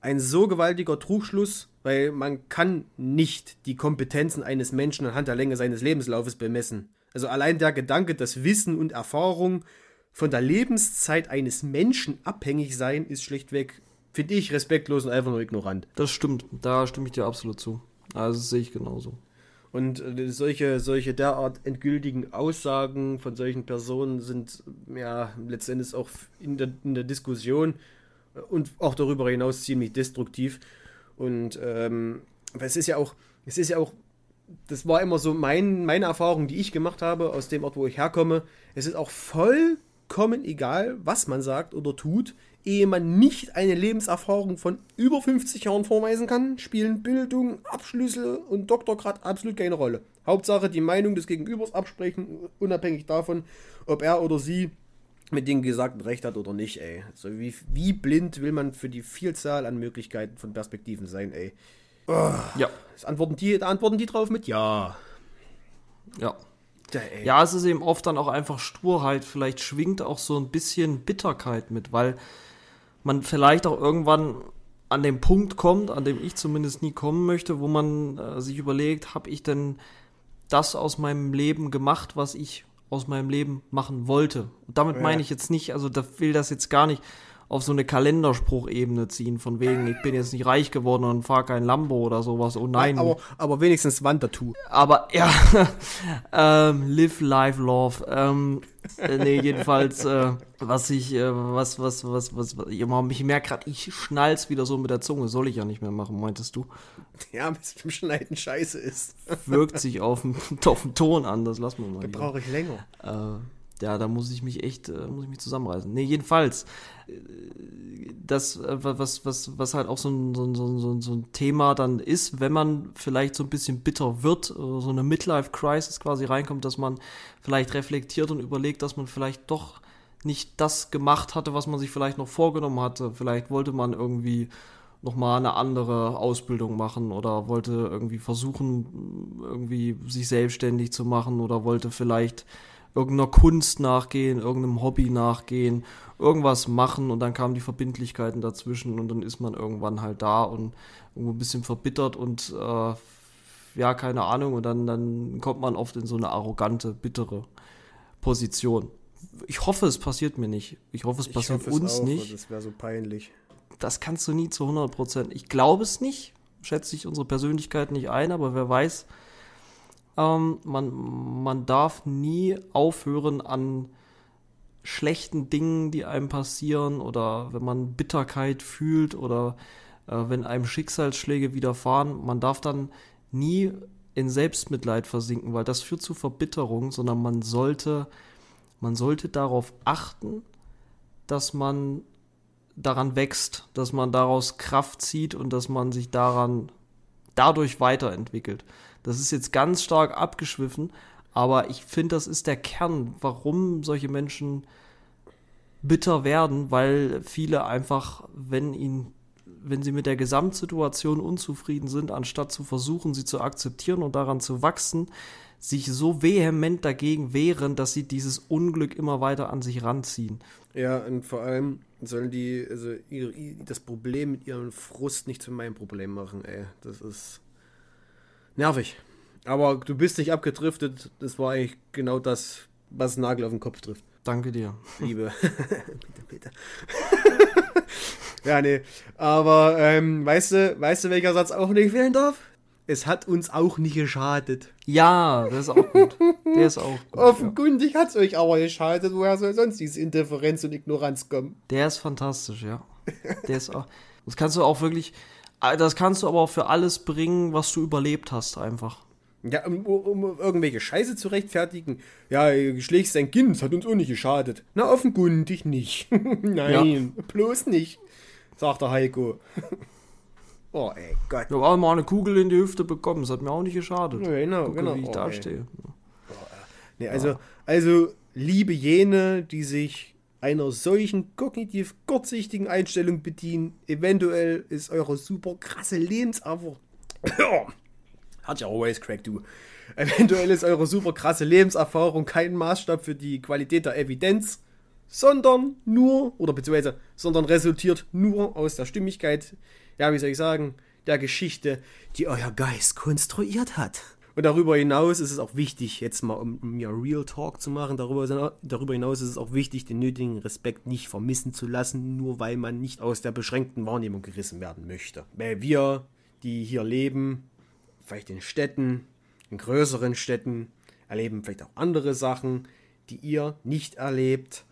ein so gewaltiger Trugschluss, weil man kann nicht die Kompetenzen eines Menschen anhand der Länge seines Lebenslaufes bemessen. Also allein der Gedanke, dass Wissen und Erfahrung von der Lebenszeit eines Menschen abhängig sein, ist schlichtweg, finde ich, respektlos und einfach nur ignorant. Das stimmt, da stimme ich dir absolut zu. Also das sehe ich genauso. Und äh, solche, solche derart endgültigen Aussagen von solchen Personen sind ja letztendlich auch in der, in der Diskussion und auch darüber hinaus ziemlich destruktiv. Und ähm, es ist ja auch, es ist ja auch, das war immer so mein, meine Erfahrung, die ich gemacht habe aus dem Ort, wo ich herkomme. Es ist auch vollkommen egal, was man sagt oder tut, ehe man nicht eine Lebenserfahrung von über 50 Jahren vorweisen kann, spielen Bildung, Abschlüsse und Doktorgrad absolut keine Rolle. Hauptsache die Meinung des Gegenübers absprechen, unabhängig davon, ob er oder sie mit dem Gesagten recht hat oder nicht, ey. So wie, wie blind will man für die Vielzahl an Möglichkeiten von Perspektiven sein, ey. Oh, ja. Das antworten die, da antworten die drauf mit Ja. Ja. Ja, es ist eben oft dann auch einfach Sturheit. Vielleicht schwingt auch so ein bisschen Bitterkeit mit, weil man vielleicht auch irgendwann an den Punkt kommt, an dem ich zumindest nie kommen möchte, wo man äh, sich überlegt, habe ich denn das aus meinem Leben gemacht, was ich aus meinem Leben machen wollte. Und damit ja. meine ich jetzt nicht, also da will das jetzt gar nicht auf so eine Kalenderspruchebene ziehen, von wegen, ich bin jetzt nicht reich geworden und fahre kein Lambo oder sowas. Oh nein. Aber, aber wenigstens Wandertour. Aber ja, ähm, live, live, love. Ähm, äh, nee, jedenfalls, äh, was ich, äh, was, was, was, was, was, ich merke gerade, ich schnall's wieder so mit der Zunge. Soll ich ja nicht mehr machen, meintest du? Ja, bis zum Schneiden scheiße ist. Wirkt sich auf den, auf den Ton an, das lassen wir mal. Da brauche ich länger. Äh, ja, da muss ich mich echt, äh, muss ich mich zusammenreißen. Nee, jedenfalls, äh, das, äh, was, was, was halt auch so ein, so, ein, so, ein, so ein Thema dann ist, wenn man vielleicht so ein bisschen bitter wird, so eine Midlife-Crisis quasi reinkommt, dass man vielleicht reflektiert und überlegt, dass man vielleicht doch nicht das gemacht hatte, was man sich vielleicht noch vorgenommen hatte. Vielleicht wollte man irgendwie nochmal eine andere Ausbildung machen oder wollte irgendwie versuchen, irgendwie sich selbstständig zu machen oder wollte vielleicht irgendeiner Kunst nachgehen, irgendeinem Hobby nachgehen, irgendwas machen und dann kamen die Verbindlichkeiten dazwischen und dann ist man irgendwann halt da und irgendwo ein bisschen verbittert und äh, ja, keine Ahnung und dann, dann kommt man oft in so eine arrogante, bittere Position. Ich hoffe, es passiert mir nicht. Ich hoffe, es passiert hoffe uns es auch, nicht. Das wäre so peinlich. Das kannst du nie zu 100 Prozent. Ich glaube es nicht. Schätze ich unsere Persönlichkeit nicht ein, aber wer weiß, ähm, man, man darf nie aufhören an schlechten Dingen, die einem passieren oder wenn man Bitterkeit fühlt oder äh, wenn einem Schicksalsschläge widerfahren, man darf dann nie in Selbstmitleid versinken, weil das führt zu Verbitterung, sondern man sollte, man sollte darauf achten, dass man daran wächst, dass man daraus Kraft zieht und dass man sich daran dadurch weiterentwickelt. Das ist jetzt ganz stark abgeschwiffen, aber ich finde, das ist der Kern, warum solche Menschen bitter werden, weil viele einfach, wenn ihnen wenn sie mit der Gesamtsituation unzufrieden sind, anstatt zu versuchen, sie zu akzeptieren und daran zu wachsen, sich so vehement dagegen wehren, dass sie dieses Unglück immer weiter an sich ranziehen. Ja, und vor allem sollen die also ihr, das Problem mit ihrem Frust nicht zu meinem Problem machen, ey. Das ist nervig. Aber du bist nicht abgedriftet. Das war eigentlich genau das, was Nagel auf den Kopf trifft. Danke dir. Liebe. bitte, bitte. ja, nee. Aber ähm, weißt du, weißt du, welcher Satz auch nicht fehlen darf? Es hat uns auch nicht geschadet. Ja, das ist auch gut. Der ist auch gut. Offenkundig ja. hat es euch aber geschadet. Woher soll sonst diese Indifferenz und Ignoranz kommen? Der ist fantastisch, ja. Der ist auch. Das kannst du auch wirklich. Das kannst du aber auch für alles bringen, was du überlebt hast, einfach. Ja, um, um irgendwelche Scheiße zu rechtfertigen. Ja, schlägst dein Kind, das hat uns auch nicht geschadet. Na, offenkundig nicht. Nein, ja. bloß nicht, sagt der Heiko. Oh, ey, Gott. Ich habe auch mal eine Kugel in die Hüfte bekommen. Das hat mir auch nicht geschadet. Ja, genau, Gucke, genau. wie ich oh, dastehe. Oh, nee, also, also, liebe jene, die sich einer solchen kognitiv kurzsichtigen Einstellung bedienen, eventuell ist eure super krasse Lebenserfahrung. Hat ja always crack, du. Eventuell ist eure super krasse Lebenserfahrung kein Maßstab für die Qualität der Evidenz, sondern nur, oder beziehungsweise, sondern resultiert nur aus der Stimmigkeit, ja, wie soll ich sagen, der Geschichte, die euer Geist konstruiert hat. Und darüber hinaus ist es auch wichtig, jetzt mal um, um Real Talk zu machen, darüber, darüber hinaus ist es auch wichtig, den nötigen Respekt nicht vermissen zu lassen, nur weil man nicht aus der beschränkten Wahrnehmung gerissen werden möchte. Weil wir, die hier leben, vielleicht in Städten, in größeren Städten, erleben vielleicht auch andere Sachen, die ihr nicht erlebt,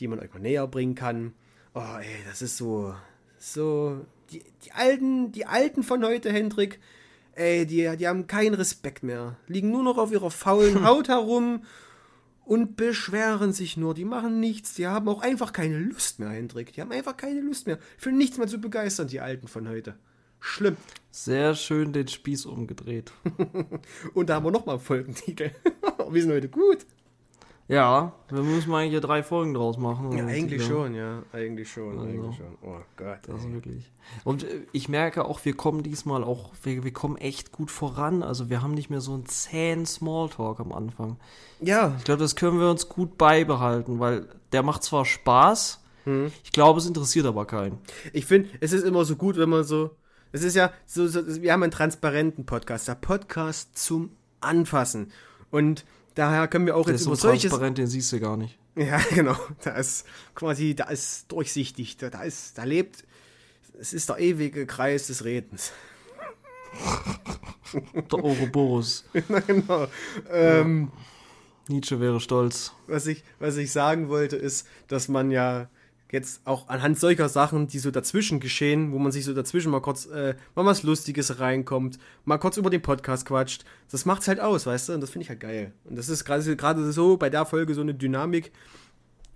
die man euch mal näher bringen kann. Oh, ey, das ist so, so die, die, Alten, die Alten von heute, Hendrik, ey, die, die haben keinen Respekt mehr. Liegen nur noch auf ihrer faulen Haut herum und beschweren sich nur. Die machen nichts. Die haben auch einfach keine Lust mehr, Hendrik. Die haben einfach keine Lust mehr. Für nichts mehr zu begeistern, die Alten von heute. Schlimm. Sehr schön den Spieß umgedreht. und da haben wir nochmal Folgentitel. wir sind heute gut. Ja, wir müssen mal hier drei Folgen draus machen. Ja, eigentlich ja. schon, ja. Eigentlich schon, also, eigentlich schon. Oh Gott. Das ist wirklich. Und äh, ich merke auch, wir kommen diesmal auch, wir, wir kommen echt gut voran. Also wir haben nicht mehr so einen zähen Smalltalk am Anfang. Ja. Ich glaube, das können wir uns gut beibehalten, weil der macht zwar Spaß, hm. ich glaube, es interessiert aber keinen. Ich finde, es ist immer so gut, wenn man so. Es ist ja so, so wir haben einen transparenten Podcast, der Podcast zum Anfassen. Und Daher können wir auch der jetzt über so solches. Transparent, den siehst du gar nicht. Ja, genau. Da ist quasi, da ist durchsichtig. Da, da ist, da lebt. Es ist der ewige Kreis des Redens. der Ouroboros. Na, genau. Ähm, Nietzsche wäre stolz. Was ich, was ich sagen wollte, ist, dass man ja jetzt auch anhand solcher Sachen, die so dazwischen geschehen, wo man sich so dazwischen mal kurz äh, mal was Lustiges reinkommt, mal kurz über den Podcast quatscht, das macht's halt aus, weißt du? Und das finde ich halt geil. Und das ist gerade so bei der Folge so eine Dynamik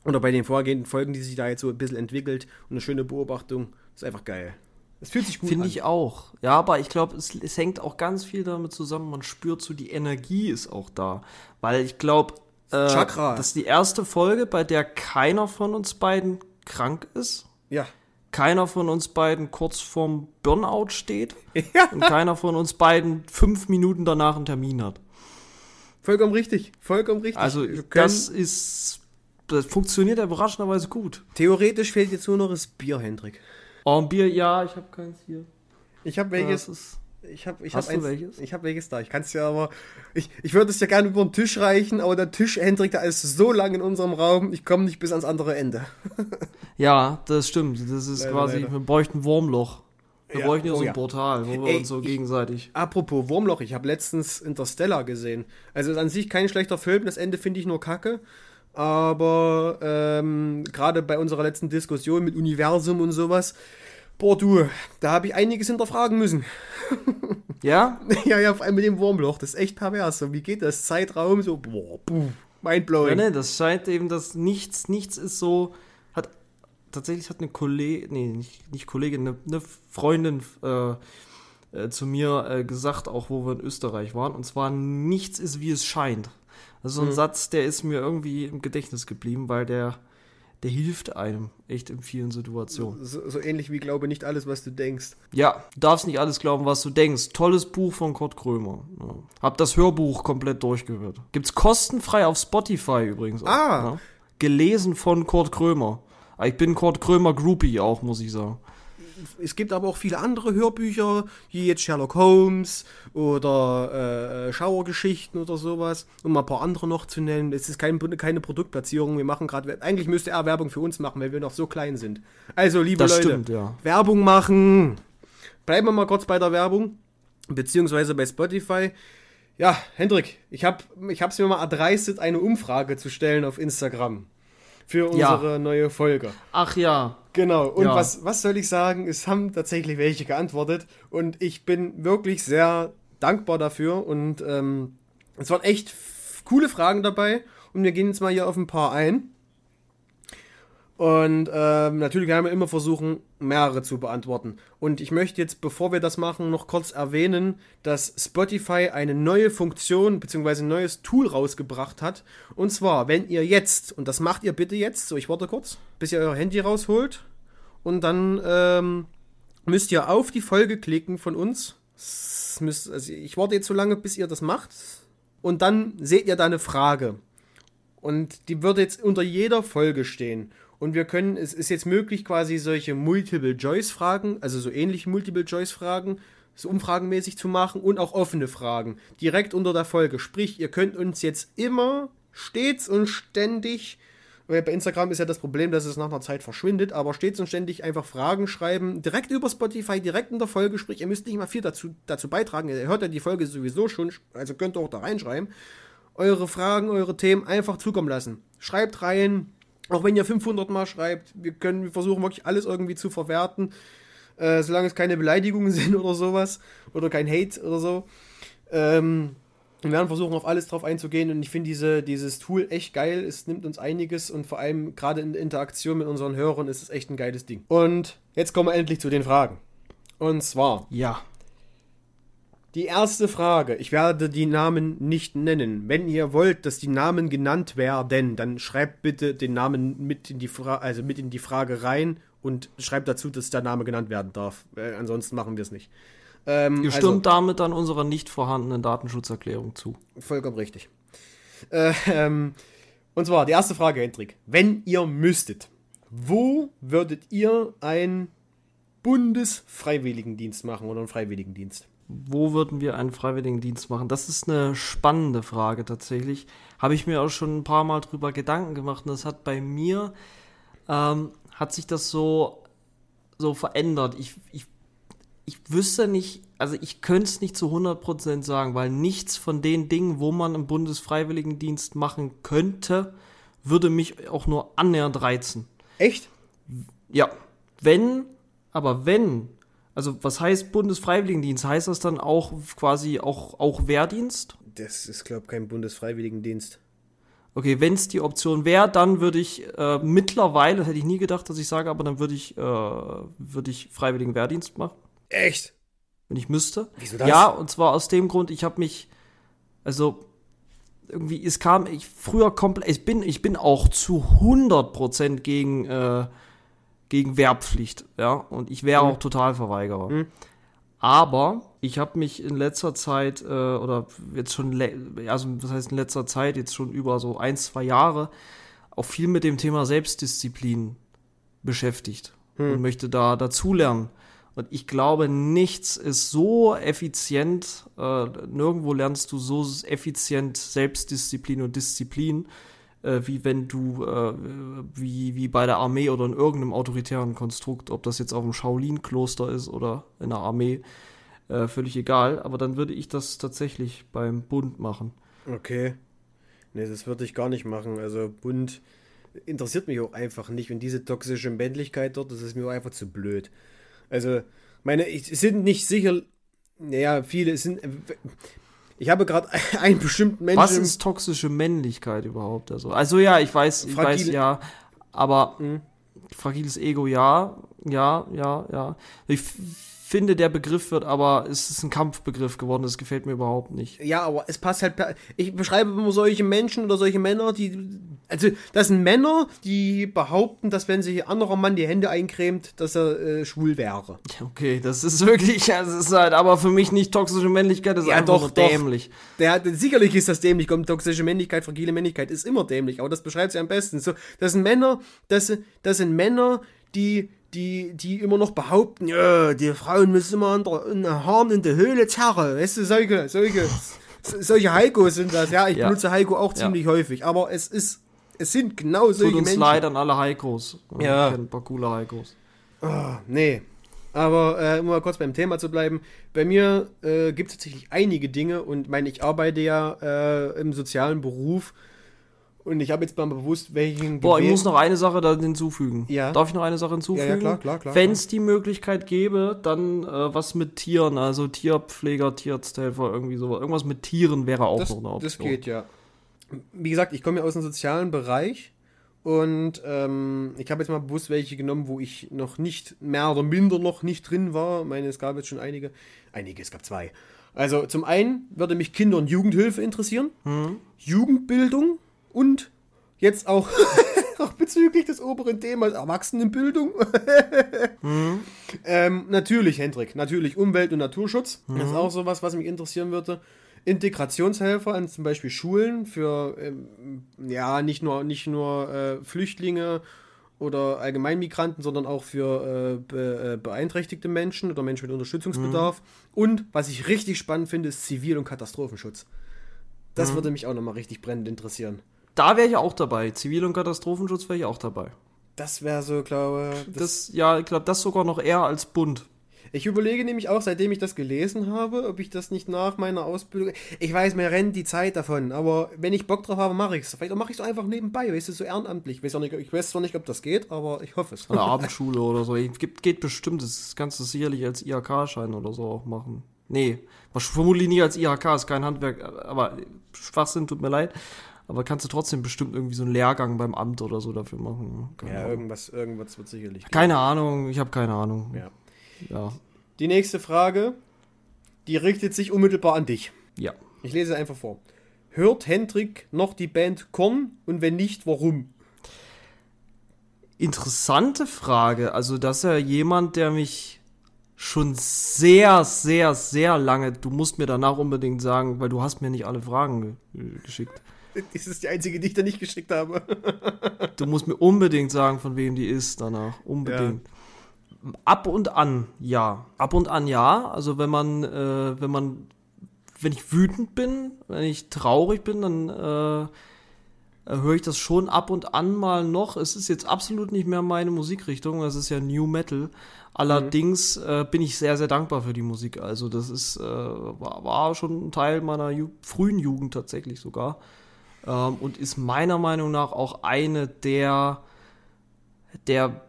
oder bei den vorgehenden Folgen, die sich da jetzt so ein bisschen entwickelt und eine schöne Beobachtung, das ist einfach geil. Es fühlt sich gut Finde ich auch. Ja, aber ich glaube, es, es hängt auch ganz viel damit zusammen. Man spürt so, die Energie ist auch da. Weil ich glaube, äh, das ist die erste Folge, bei der keiner von uns beiden krank ist. Ja. Keiner von uns beiden kurz vorm Burnout steht. Ja. Und keiner von uns beiden fünf Minuten danach einen Termin hat. Vollkommen richtig. Vollkommen richtig. Also, das ist. Das funktioniert überraschenderweise gut. Theoretisch fehlt jetzt nur noch das Bier, Hendrik. Oh, ein Bier, ja, ich habe keins hier. Ich habe welches. Ich habe ich Hast hab du eins, welches? Ich habe welches da. Ich kann es ja aber. Ich, ich würde es ja gerne über den Tisch reichen, aber der Tisch, Hendrik, da ist so lang in unserem Raum, ich komme nicht bis ans andere Ende. ja, das stimmt. Das ist leider, quasi, leider. wir bräuchten ein Wurmloch. Wir ja, bräuchten ja oh, so ein ja. Portal, wo wir Ey, uns so gegenseitig. Ich, apropos Wurmloch, ich habe letztens Interstellar gesehen. Also ist an sich kein schlechter Film, das Ende finde ich nur kacke. Aber ähm, gerade bei unserer letzten Diskussion mit Universum und sowas, Boah, du, da habe ich einiges hinterfragen müssen. Ja? ja, ja, vor allem mit dem Wurmloch. Das ist echt pervers. So, wie geht das? Zeitraum, so, boah, puh, mindblowing. Ja, ne, das scheint eben, dass nichts, nichts ist so. Hat, tatsächlich hat eine Kollegin, nee, nicht, nicht Kollegin, eine, eine Freundin äh, äh, zu mir äh, gesagt, auch wo wir in Österreich waren. Und zwar, nichts ist wie es scheint. Ist so ein Mhm. Satz, der ist mir irgendwie im Gedächtnis geblieben, weil der, der hilft einem echt in vielen Situationen. So, so ähnlich wie glaube nicht alles, was du denkst. Ja, du darfst nicht alles glauben, was du denkst. Tolles Buch von Kurt Krömer. Ja. Hab das Hörbuch komplett durchgehört. Gibt's kostenfrei auf Spotify übrigens. Auch, Ah. Ja. Gelesen von Kurt Krömer. Ah, Ich bin Kurt Krömer Groupie auch, muss ich sagen. Es gibt aber auch viele andere Hörbücher, wie jetzt Sherlock Holmes oder äh, Schauergeschichten oder sowas, um mal ein paar andere noch zu nennen. Es ist kein, keine Produktplatzierung. Wir machen gerade, eigentlich müsste er Werbung für uns machen, weil wir noch so klein sind. Also, liebe Das Leute, stimmt, ja. Werbung machen. Bleiben wir mal kurz bei der Werbung, beziehungsweise bei Spotify. Ja, Hendrik, ich habe ich hab's mir mal erdreistet, eine Umfrage zu stellen auf Instagram für Ja. unsere neue Folge. Ach ja. Genau, und Ja. was, was soll ich sagen? Es haben tatsächlich welche geantwortet und ich bin wirklich sehr dankbar dafür und ähm, es waren echt coole Fragen dabei und wir gehen jetzt mal hier auf ein paar ein. Und ähm, natürlich werden wir immer versuchen, mehrere zu beantworten. Und ich möchte jetzt, bevor wir das machen, noch kurz erwähnen, dass Spotify eine neue Funktion bzw. ein neues Tool rausgebracht hat. Und zwar, wenn ihr jetzt, und das macht ihr bitte jetzt, so ich warte kurz, bis ihr euer Handy rausholt. Und dann ähm, müsst ihr auf die Folge klicken von uns. Müsst, also ich warte jetzt so lange, bis ihr das macht. Und dann seht ihr da eine Frage. Und die wird jetzt unter jeder Folge stehen. Und wir können, es ist jetzt möglich, quasi solche Multiple-Choice-Fragen, also so ähnliche Multiple-Choice-Fragen, so umfragenmäßig zu machen und auch offene Fragen direkt unter der Folge. Sprich, ihr könnt uns jetzt immer, stets und ständig, weil bei Instagram ist ja das Problem, dass es nach einer Zeit verschwindet, aber stets und ständig einfach Fragen schreiben, direkt über Spotify, direkt in der Folge, sprich, ihr müsst nicht mal viel dazu, dazu beitragen, ihr hört ja die Folge sowieso schon, also könnt ihr auch da reinschreiben eure Fragen, eure Themen einfach zukommen lassen. Schreibt rein, auch wenn ihr 500 Mal schreibt. Wir können, wir versuchen wirklich alles irgendwie zu verwerten, äh, solange es keine Beleidigungen sind oder sowas oder kein Hate oder so. Ähm, wir werden versuchen, auf alles drauf einzugehen und ich finde diese, dieses Tool echt geil. Es nimmt uns einiges und vor allem gerade in der Interaktion mit unseren Hörern ist es echt ein geiles Ding. Und jetzt kommen wir endlich zu den Fragen. Und zwar, Ja. Die erste Frage. Ich werde die Namen nicht nennen. Wenn ihr wollt, dass die Namen genannt werden, dann schreibt bitte den Namen mit in die, Fra also mit in die Frage rein und schreibt dazu, dass der Name genannt werden darf. Äh, ansonsten machen wir es nicht. Ähm, Ihr stimmt damit dann unserer nicht vorhandenen Datenschutzerklärung zu. Vollkommen richtig. Äh, ähm, und zwar die erste Frage, Hendrik. Wenn ihr müsstet, wo würdet ihr einen Bundesfreiwilligendienst machen oder einen Freiwilligendienst? Wo würden wir einen Freiwilligendienst machen? Das ist eine spannende Frage tatsächlich. Habe ich mir auch schon ein paar Mal drüber Gedanken gemacht und das hat bei mir, ähm, hat sich das so, so verändert. Ich, ich, ich wüsste nicht, also ich könnte es nicht zu 100% sagen, weil nichts von den Dingen, wo man einen Bundesfreiwilligendienst machen könnte, würde mich auch nur annähernd reizen. Echt? Ja, wenn, aber wenn, also was heißt Bundesfreiwilligendienst? Heißt das dann auch quasi auch, auch Wehrdienst? Das ist, glaube ich, kein Bundesfreiwilligendienst. Okay, wenn es die Option wäre, dann würde ich äh, mittlerweile, hätte ich nie gedacht, dass ich sage, aber dann würde ich, äh, würde ich Freiwilligen Wehrdienst machen, Echt? wenn ich müsste. Wieso das? Ja, und zwar aus dem Grund, ich habe mich, also irgendwie, es kam, ich früher komplett, ich bin, ich bin auch zu 100% gegen, äh, gegen Wehrpflicht, ja, und ich wäre Mhm. auch Totalverweigerer. Mhm. Aber ich habe mich in letzter Zeit, äh, oder jetzt schon, also was heißt in letzter Zeit, jetzt schon über so ein, zwei Jahre, auch viel mit dem Thema Selbstdisziplin beschäftigt und möchte da dazulernen. Und ich glaube, nichts ist so effizient, äh, nirgendwo lernst du so effizient Selbstdisziplin und Disziplin, äh, wie wenn du, äh, wie, wie bei der Armee oder in irgendeinem autoritären Konstrukt, ob das jetzt auf dem Shaolin-Kloster ist oder in der Armee, äh, völlig egal. Aber dann würde ich das tatsächlich beim Bund machen. Okay. Nee, das würde ich gar nicht machen. Also Bund interessiert mich auch einfach nicht. Und diese toxische Männlichkeit dort, das ist mir auch einfach zu blöd. Also, meine, ich sind nicht sicher. Naja, viele sind. Ich habe gerade einen bestimmten Menschen. Was ist toxische Männlichkeit überhaupt? Also, also ja, ich weiß, ich weiß Fragile- ja, aber Mhm. fragiles Ego ja, ja, ja, ja. Ich finde, der Begriff wird aber, es ist ein Kampfbegriff geworden, das gefällt mir überhaupt nicht. Ja, aber es passt halt. Ich beschreibe immer solche Menschen oder solche Männer, die. Also, das sind Männer, die behaupten, dass wenn sich ein anderer Mann die Hände eincremt, dass er äh, schwul wäre. Okay, das ist wirklich, das ist halt aber für mich nicht toxische Männlichkeit, das ist Ja, einfach doch, nur doch. dämlich. Der hat, sicherlich ist das dämlich, kommt toxische Männlichkeit, fragile Männlichkeit, ist immer dämlich, aber das beschreibt sie am besten. So, das sind Männer, das, sind- das sind Männer, die, die, die immer noch behaupten, ja, die Frauen müssen immer an der, in der Haaren in der Höhle zerren. Weißt du, solche, solche, so- solche Heikos sind das, ja. Ich Ja. benutze Heiko auch Ja. ziemlich häufig, aber es ist, es sind genau Tut solche uns Menschen. leid an alle Heikos. Ja. Ich ein paar coole Heikos. Ah, nee. Aber äh, um mal kurz beim Thema zu bleiben, bei mir äh, gibt es tatsächlich einige Dinge und meine, ich arbeite ja äh, im sozialen Beruf und ich habe jetzt mal bewusst welchen Boah, ich muss noch eine Sache da hinzufügen. Ja. Darf ich noch eine Sache hinzufügen? Ja, ja, klar, klar, klar, Wenn es die Möglichkeit gäbe, dann äh, was mit Tieren, also Tierpfleger, Tierarzthelfer, irgendwie sowas. Irgendwas mit Tieren wäre auch das, noch eine Option. das geht ja. Wie gesagt, ich komme ja aus dem sozialen Bereich und ähm, ich habe jetzt mal bewusst welche genommen, wo ich noch nicht, mehr oder minder noch nicht drin war. Ich meine, es gab jetzt schon einige. Einige, es gab zwei. Also zum einen würde mich Kinder- und Jugendhilfe interessieren, Jugendbildung und jetzt auch, auch bezüglich des oberen Themas Erwachsenenbildung. ähm, natürlich, Hendrik, natürlich Umwelt- und Naturschutz. Das ist auch sowas, was mich interessieren würde. Integrationshelfer an zum Beispiel Schulen für ähm, ja nicht nur nicht nur äh, Flüchtlinge oder Allgemeinmigranten, sondern auch für äh, be, äh, beeinträchtigte Menschen oder Menschen mit Unterstützungsbedarf. Und was ich richtig spannend finde, ist Zivil- und Katastrophenschutz. Das würde mich auch nochmal richtig brennend interessieren. Da wäre ich auch dabei. Zivil- und Katastrophenschutz wäre ich auch dabei. Das wäre so, glaube Das, ja, ich glaube, das sogar noch eher als Bund. Ich überlege nämlich auch, seitdem ich das gelesen habe, ob ich das nicht nach meiner Ausbildung. Ich weiß, mir rennt die Zeit davon, aber wenn ich Bock drauf habe, mache ich es. Vielleicht mache ich es einfach nebenbei, weißt du, so ehrenamtlich. Ich weiß, nicht, ich weiß zwar nicht, ob das geht, aber ich hoffe es. Eine Abendschule oder so. Gibt, geht bestimmt. Das kannst du sicherlich als IHK-Schein oder so auch machen. Nee, vermutlich nie als IHK, ist kein Handwerk, aber Schwachsinn, tut mir leid. Aber kannst du trotzdem bestimmt irgendwie so einen Lehrgang beim Amt oder so dafür machen. Keine, Ja, Ahnung. irgendwas, irgendwas wird sicherlich. keine Ahnung, ich habe keine Ahnung. Ja. Ja. Die nächste Frage, die richtet sich unmittelbar an dich. ja. Ich lese einfach vor. Hört Hendrik noch die Band Korn und wenn nicht, warum? Interessante Frage. Also, das ist ja jemand, der mich schon sehr, sehr, sehr lange. Du musst mir danach unbedingt sagen, weil du hast mir nicht alle Fragen ge geschickt. Das ist die einzige, die ich da nicht geschickt habe. Du musst mir unbedingt sagen, von wem die ist danach. Unbedingt. Ab und an, ja. Ab und an, ja. Also wenn man, äh, wenn man, wenn ich wütend bin, wenn ich traurig bin, dann äh, höre ich das schon ab und an mal noch. Es ist jetzt absolut nicht mehr meine Musikrichtung, das ist ja New Metal. Allerdings äh, bin ich sehr, sehr dankbar für die Musik. Also das ist, äh, war, war schon ein Teil meiner Ju frühen Jugend tatsächlich sogar. Ähm, und ist meiner Meinung nach auch eine der, der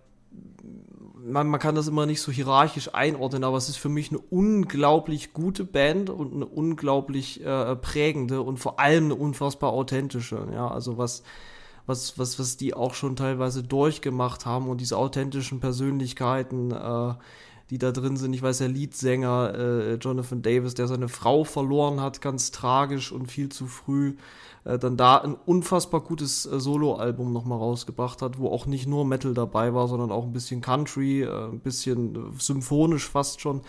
man, man kann das immer nicht so hierarchisch einordnen, aber es ist für mich eine unglaublich gute Band und eine unglaublich äh, prägende und vor allem eine unfassbar authentische. Ja, also was, was, was, was die auch schon teilweise durchgemacht haben und diese authentischen Persönlichkeiten, äh, die da drin sind. Ich weiß, der Leadsänger äh, Jonathan Davis, der seine Frau verloren hat, ganz tragisch und viel zu früh, äh, dann da ein unfassbar gutes äh, Soloalbum nochmal rausgebracht hat, wo auch nicht nur Metal dabei war, sondern auch ein bisschen Country, äh, ein bisschen äh, symphonisch fast schon.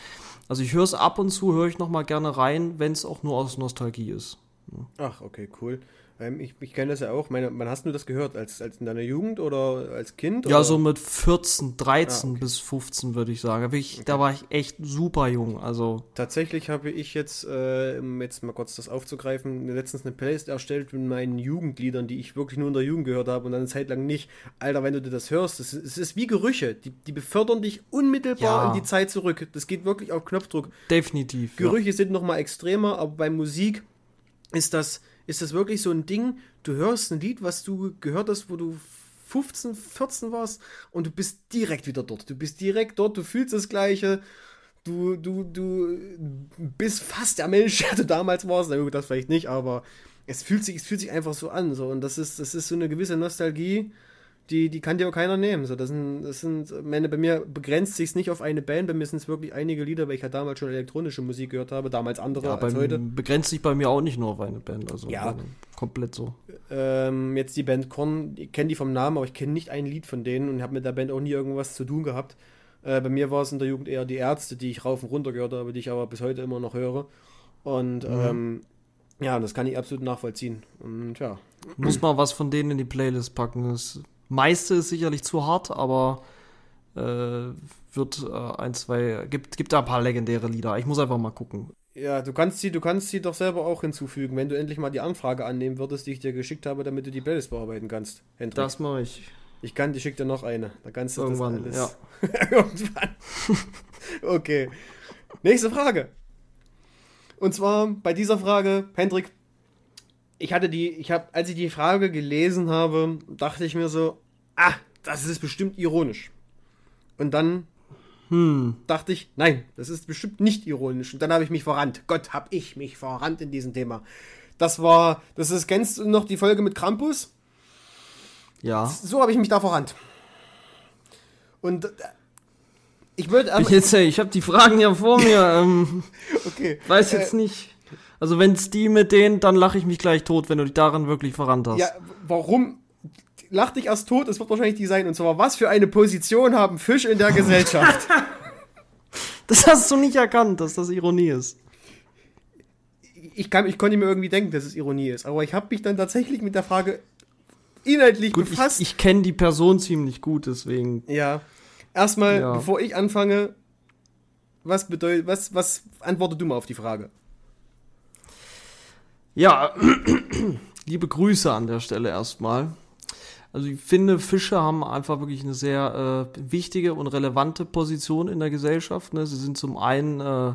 Also ich höre es ab und zu, höre ich nochmal gerne rein, wenn es auch nur aus Nostalgie ist. Ach, okay, cool. Ähm, ich ich kenne das ja auch. Meine, wann hast du das gehört? Als, als in deiner Jugend oder als Kind? Ja, oder? so mit 14, 13 Ah, okay. bis 15 würde ich sagen. Da, ich, da war ich echt super jung. Also Tatsächlich habe ich jetzt, äh, um jetzt mal kurz das aufzugreifen, letztens eine Playlist erstellt mit meinen Jugendliedern, die ich wirklich nur in der Jugend gehört habe und dann eine Zeit lang nicht. Alter, wenn du dir das hörst, es ist, wie Gerüche. Die, die befördern dich unmittelbar Ja. in die Zeit zurück. Das geht wirklich auf Knopfdruck. definitiv. ja. Gerüche sind noch mal extremer, aber bei Musik ist das, ist das wirklich so ein Ding, du hörst ein Lied, was du gehört hast, wo du 15, 14 warst und du bist direkt wieder dort. Du bist direkt dort, du fühlst das Gleiche. Du, du, du bist fast der Mensch, der du damals warst. Na gut, das vielleicht nicht, aber es fühlt sich, es fühlt sich einfach so an. So. Und das ist, das ist so eine gewisse Nostalgie, die, die kann dir auch keiner nehmen. So, das sind, das sind, meine, bei mir begrenzt sich nicht auf eine Band, bei mir sind es wirklich einige Lieder, weil ich ja damals schon elektronische Musik gehört habe, damals andere Ja, als heute. begrenzt sich bei mir auch nicht nur auf eine Band. Also Ja. komplett so. Ähm, jetzt die Band Korn, ich kenne die vom Namen, aber ich kenne nicht ein Lied von denen und habe mit der Band auch nie irgendwas zu tun gehabt. Äh, bei mir war es in der Jugend eher die Ärzte, die ich rauf und runter gehört habe, die ich aber bis heute immer noch höre. Und ähm, ja, das kann ich absolut nachvollziehen. Und ja, Muss mal was von denen in die Playlist packen. Das meiste ist sicherlich zu hart, aber äh, wird äh, ein, zwei, gibt, gibt da ein paar legendäre Lieder. Ich muss einfach mal gucken. Ja, du kannst sie, du kannst sie doch selber auch hinzufügen, wenn du endlich mal die Anfrage annehmen würdest, die ich dir geschickt habe, damit du die Playlist bearbeiten kannst. Hendrik. Das mache ich. Ich kann, ich schick dir noch eine. Da kannst du Irgendwann, das ja. alles. Irgendwann. okay. Nächste Frage. Und zwar bei dieser Frage, Hendrik, ich hatte die, ich habe, als ich die Frage gelesen habe, dachte ich mir so, ah, das ist bestimmt ironisch. Und dann Hm. dachte ich, nein, das ist bestimmt nicht ironisch. Und dann habe ich mich verrannt. Gott, habe ich mich verrannt in diesem Thema. Das war, das ist, kennst du noch die Folge mit Krampus? Ja. So habe ich mich da verrannt. Und äh, ich würde Ich, jetzt, ey, ich habe die Fragen ja vor mir. Ähm, okay. weiß jetzt nicht. Also wenn es die mit denen, dann lache ich mich gleich tot, wenn du dich daran wirklich verrannt hast. Ja, warum? Lach dich erst tot, es wird wahrscheinlich die sein. Und zwar, was für eine Position haben Fische in der Gesellschaft? Das hast du nicht erkannt, dass das Ironie ist. ich, kann, ich konnte mir irgendwie denken, dass es Ironie ist. Aber ich habe mich dann tatsächlich mit der Frage inhaltlich Gut, befasst. ich, ich kenne die Person ziemlich gut, deswegen. ja. Erstmal, Ja. bevor ich anfange, was bedeutet, was, was antworte du mal auf die Frage? Ja, liebe Grüße an der Stelle erstmal. Also ich finde, Fische haben einfach wirklich eine sehr äh, wichtige und relevante Position in der Gesellschaft. Ne? Sie sind zum einen äh,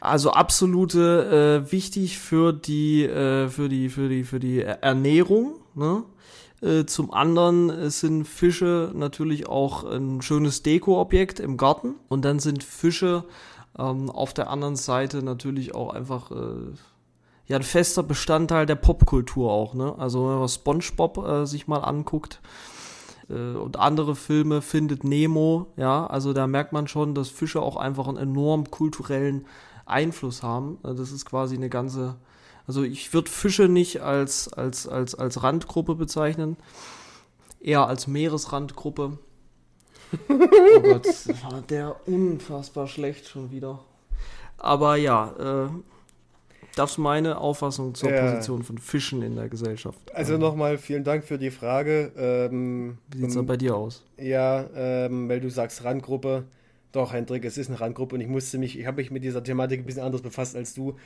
also absolute äh, wichtig für die äh, für die für die für die Ernährung. Ne? Äh, zum anderen äh, sind Fische natürlich auch ein schönes Dekoobjekt im Garten und dann sind Fische ähm, auf der anderen Seite natürlich auch einfach äh, ja ein fester Bestandteil der Popkultur auch, ne? Also wenn man SpongeBob äh, sich mal anguckt äh, und andere Filme findet Nemo, ja, also da merkt man schon, dass Fische auch einfach einen enorm kulturellen Einfluss haben. Äh, Das ist quasi eine ganze, also ich würde Fische nicht als als als als Randgruppe bezeichnen, eher als Meeresrandgruppe. oh Gott, war der unfassbar schlecht schon wieder. Aber ja, äh, das ist meine Auffassung zur Ja. Position von Fischen in der Gesellschaft. Also nochmal vielen Dank für die Frage. Ähm, Wie sieht es da bei dir aus? Ja, ähm, weil du sagst Randgruppe. Doch, Hendrik, es ist eine Randgruppe und ich musste mich, ich habe mich mit dieser Thematik ein bisschen anders befasst als du.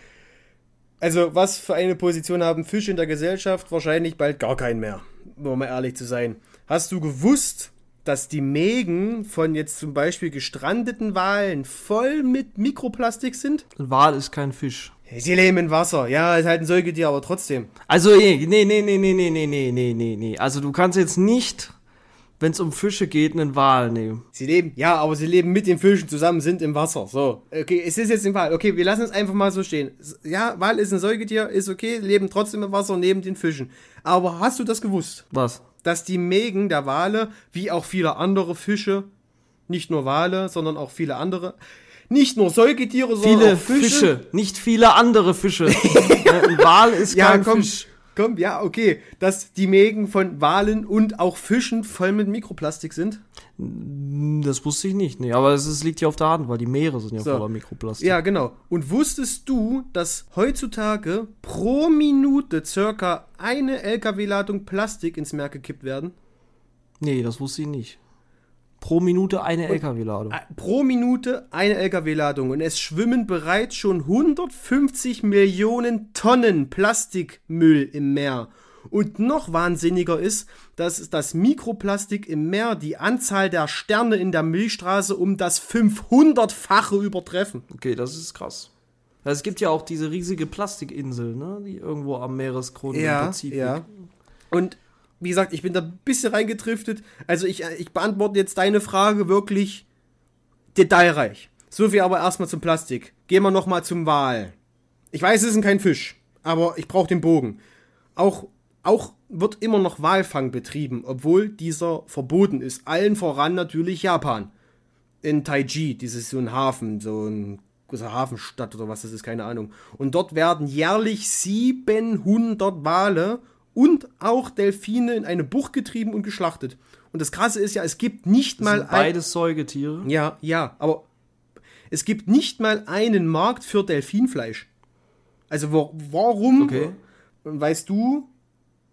Also, was für eine Position haben Fische in der Gesellschaft? Wahrscheinlich bald gar keinen mehr, um mal ehrlich zu sein. Hast du gewusst, dass die Mägen von jetzt zum Beispiel gestrandeten Walen voll mit Mikroplastik sind? Ein Wal ist kein Fisch. Sie leben im Wasser. Ja, ist halt ein Säugetier, aber trotzdem. Also, eh, nee, nee, nee, nee, nee, nee, nee, nee, nee, nee. Also, du kannst jetzt nicht, wenn es um Fische geht, einen Wal nehmen. Sie leben, ja, aber sie leben mit den Fischen zusammen, sind im Wasser. So, okay, es ist jetzt ein Wal. Okay, wir lassen es einfach mal so stehen. Ja, Wal ist ein Säugetier, ist okay, leben trotzdem im Wasser neben den Fischen. Aber hast du das gewusst? Was? Dass die Mägen der Wale, wie auch viele andere Fische, nicht nur Wale, sondern auch viele andere, nicht nur Säugetiere, sondern Viele auch Fische. Fische. nicht viele andere Fische. Ja, ein Wal ist Ja, kein komm, Fisch. komm, ja, okay, dass die Mägen von Walen und auch Fischen voll mit Mikroplastik sind. Das wusste ich nicht. Nee, aber es liegt ja auf der Hand, weil die Meere sind ja So. voller Mikroplastik. Ja, genau. Und wusstest du, dass heutzutage pro Minute circa eine LKW-Ladung Plastik ins Meer gekippt werden? Nee, das wusste ich nicht. Pro Minute eine LKW-Ladung. Pro Minute eine LKW-Ladung. Und es schwimmen bereits schon 150 Millionen Tonnen Plastikmüll im Meer. Und noch wahnsinniger ist, dass das Mikroplastik im Meer die Anzahl der Sterne in der Milchstraße um das 500-fache übertreffen. Okay, das ist krass. Ja, Es gibt ja auch diese riesige Plastikinsel, ne? Die irgendwo am Meeresgrund im Pazifik. Ja. Und wie gesagt, ich bin da ein bisschen reingetriftet. Also ich, ich beantworte jetzt deine Frage wirklich detailreich. So viel aber erstmal zum Plastik. Gehen wir nochmal zum Wal. Ich weiß, es ist kein Fisch, aber ich brauche den Bogen. Auch, auch wird immer noch Walfang betrieben, obwohl dieser verboten ist. Allen voran natürlich Japan. In Taiji, dieses so ein Hafen, so ein große Hafenstadt oder was das ist, keine Ahnung. Und dort werden jährlich 700 Wale und auch Delfine in eine Bucht getrieben und geschlachtet. Und das Krasse ist ja, es gibt nicht Das mal sind beides Säugetiere. ja, ja, aber es gibt nicht mal einen Markt für Delfinfleisch. Also wo, warum? Okay. Weißt du,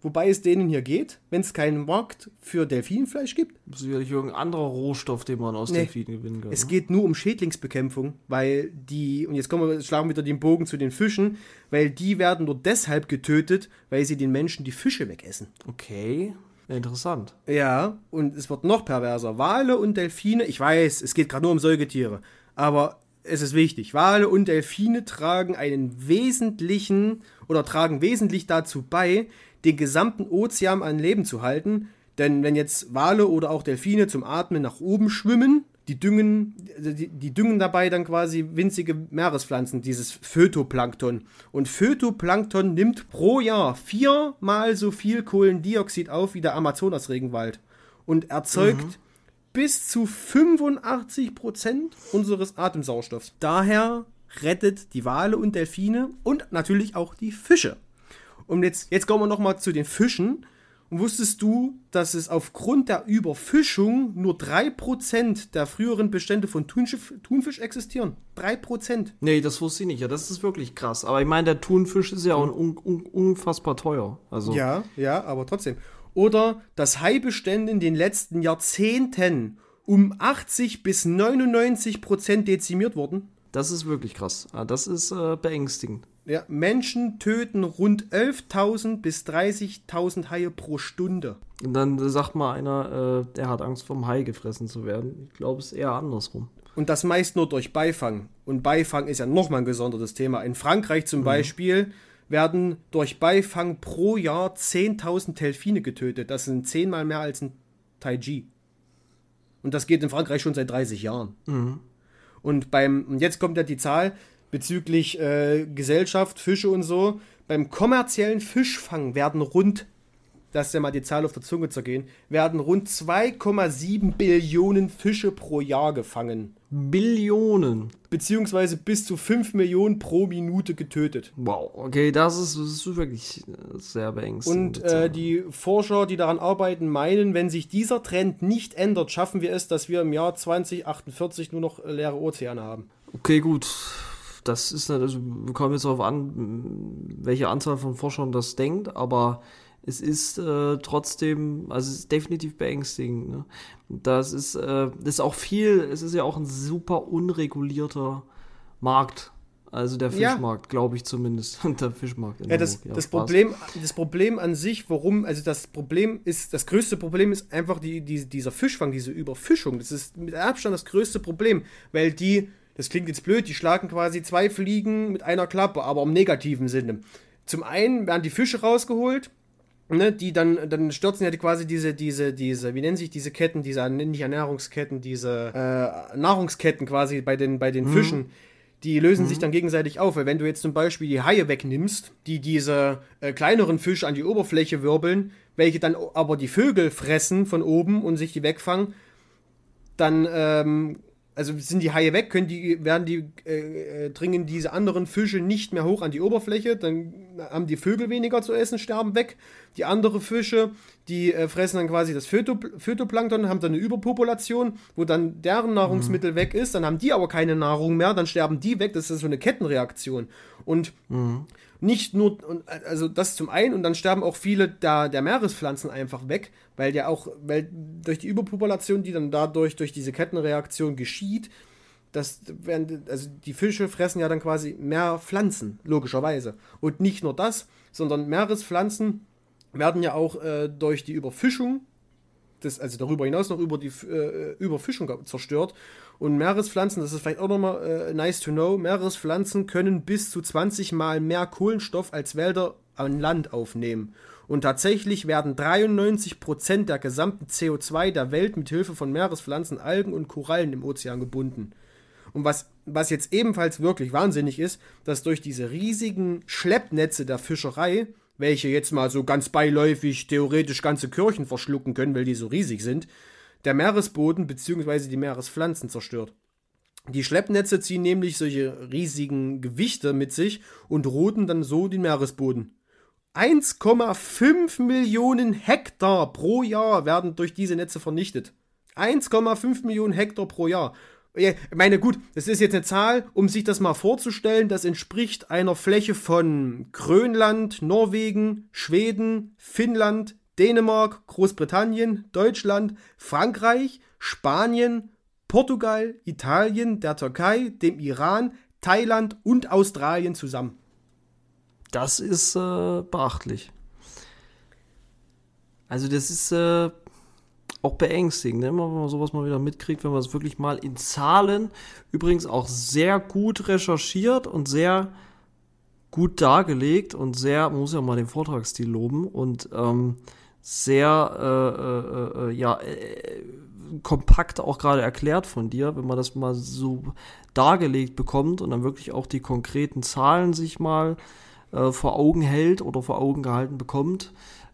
wobei es denen hier geht, wenn es keinen Markt für Delfinfleisch gibt? Sicherlich irgendein anderer Rohstoff, den man aus Nee. Delfinen gewinnen kann. Es ne? geht nur um Schädlingsbekämpfung, weil die, und jetzt kommen wir, schlagen wir wieder den Bogen zu den Fischen, weil die werden nur deshalb getötet, weil sie den Menschen die Fische wegessen. Okay. Interessant. Ja, und es wird noch perverser. Wale und Delfine, ich weiß, es geht gerade nur um Säugetiere, aber es ist wichtig. Wale und Delfine tragen einen wesentlichen oder tragen wesentlich dazu bei, den gesamten Ozean an Leben zu halten. Denn wenn jetzt Wale oder auch Delfine zum Atmen nach oben schwimmen, die düngen, die, die düngen dabei dann quasi winzige Meerespflanzen, dieses Phytoplankton. Und Phytoplankton nimmt pro Jahr viermal so viel Kohlendioxid auf wie der Amazonasregenwald und erzeugt bis zu 85 Prozent unseres Atemsauerstoffs. Daher rettet die Wale und Delfine und natürlich auch die Fische. Und jetzt, jetzt kommen wir nochmal zu den Fischen. Und wusstest du, dass es aufgrund der Überfischung nur 3% der früheren Bestände von Thunfisch, Thunfisch existieren? 3%. Nee, das wusste ich nicht. Ja, das ist wirklich krass. Aber ich meine, der Thunfisch ist ja auch un un unfassbar teuer. Also, Ja, ja, aber trotzdem. Oder dass Haibestände in den letzten Jahrzehnten um 80 bis 99% dezimiert wurden. das ist wirklich krass. Ah, Das ist äh, beängstigend. Ja, Menschen töten rund 11.000 bis 30.000 Haie pro Stunde. Und dann sagt mal einer, äh, der hat Angst vom Hai gefressen zu werden. Ich glaube, es ist eher andersrum. Und das meist nur durch Beifang. Und Beifang ist ja nochmal ein gesondertes Thema. In Frankreich zum Beispiel werden durch Beifang pro Jahr 10.000 Delfine getötet. Das sind zehnmal mehr als ein Taiji. Und das geht in Frankreich schon seit 30 Jahren. Und beim, und jetzt kommt ja die Zahl bezüglich äh, Gesellschaft, Fische und so. Beim kommerziellen Fischfang werden rund, das ist ja mal die Zahl auf der Zunge zergehen, werden rund 2,7 Billionen Fische pro Jahr gefangen. Billionen. Beziehungsweise bis zu 5 Millionen pro Minute getötet. Wow, okay, das ist, das ist wirklich sehr beängstigend. Und äh, die Forscher, die daran arbeiten, meinen, wenn sich dieser Trend nicht ändert, schaffen wir es, dass wir im Jahr 2048 nur noch leere Ozeane haben. Okay, gut. Das ist also, wir kommen jetzt darauf an, welche Anzahl von Forschern das denkt, aber es ist äh, trotzdem, also es ist definitiv beängstigend. Ne? Das ist, äh, das ist auch viel, es ist ja auch ein super unregulierter Markt. Also der Ja. Fischmarkt, glaube ich zumindest. Und der Fischmarkt Ja, das, Hamburg. das. Problem, das Problem an sich, warum, also das Problem ist, das größte Problem ist einfach die, die, dieser Fischfang, diese Überfischung. Das ist mit Abstand das größte Problem, weil die, das klingt jetzt blöd, die schlagen quasi zwei Fliegen mit einer Klappe, aber im negativen Sinne. Zum einen werden die Fische rausgeholt, ne, die dann, dann stürzen ja die quasi diese, diese, diese, wie nennen sich diese Ketten, diese, nicht Ernährungsketten, diese äh, Nahrungsketten quasi bei den, bei den Fischen, die lösen sich dann gegenseitig auf, weil wenn du jetzt zum Beispiel die Haie wegnimmst, die diese äh, kleineren Fische an die Oberfläche wirbeln, welche dann aber die Vögel fressen von oben und sich die wegfangen, dann ähm, also sind die Haie weg, können die, werden die, äh, äh, dringen diese anderen Fische nicht mehr hoch an die Oberfläche, dann haben die Vögel weniger zu essen, sterben weg. Die anderen Fische, die äh, fressen dann quasi das Phyto, Phytoplankton, haben dann eine Überpopulation, wo dann deren Nahrungsmittel weg ist, dann haben die aber keine Nahrung mehr, dann sterben die weg, das ist so eine Kettenreaktion. Und nicht nur, also das zum einen, und dann sterben auch viele der, der Meerespflanzen einfach weg, weil ja auch, weil durch die Überpopulation, die dann dadurch, durch diese Kettenreaktion geschieht, das werden, also die Fische fressen ja dann quasi mehr Pflanzen, logischerweise. Und nicht nur das, sondern Meerespflanzen werden ja auch äh, durch die Überfischung, das, also darüber hinaus noch über die äh, Überfischung zerstört. Und Meerespflanzen, das ist vielleicht auch nochmal äh, nice to know, Meerespflanzen können bis zu 20 Mal mehr Kohlenstoff als Wälder an Land aufnehmen. Und tatsächlich werden 93% der gesamten CO2 der Welt mit Hilfe von Meerespflanzen, Algen und Korallen im Ozean gebunden. Und was, was jetzt ebenfalls wirklich wahnsinnig ist, dass durch diese riesigen Schleppnetze der Fischerei welche jetzt mal so ganz beiläufig theoretisch ganze Kirchen verschlucken können, weil die so riesig sind, der Meeresboden bzw. die Meerespflanzen zerstört. Die Schleppnetze ziehen nämlich solche riesigen Gewichte mit sich und roten dann so den Meeresboden. 1,5 Millionen Hektar pro Jahr werden durch diese Netze vernichtet. 1,5 Millionen Hektar pro Jahr. Ich meine, gut, das ist jetzt eine Zahl, um sich das mal vorzustellen, das entspricht einer Fläche von Grönland, Norwegen, Schweden, Finnland, Dänemark, Großbritannien, Deutschland, Frankreich, Spanien, Portugal, Italien, der Türkei, dem Iran, Thailand und Australien zusammen. Das ist äh, beachtlich. Also das ist äh, auch beängstigend, ne? wenn man sowas mal wieder mitkriegt, wenn man es wirklich mal in Zahlen, übrigens auch sehr gut recherchiert und sehr gut dargelegt und sehr, man muss ja mal den Vortragsstil loben und ähm, sehr äh, äh, äh ja äh, kompakt auch gerade erklärt von dir, wenn man das mal so dargelegt bekommt und dann wirklich auch die konkreten Zahlen sich mal äh, vor Augen hält oder vor Augen gehalten bekommt,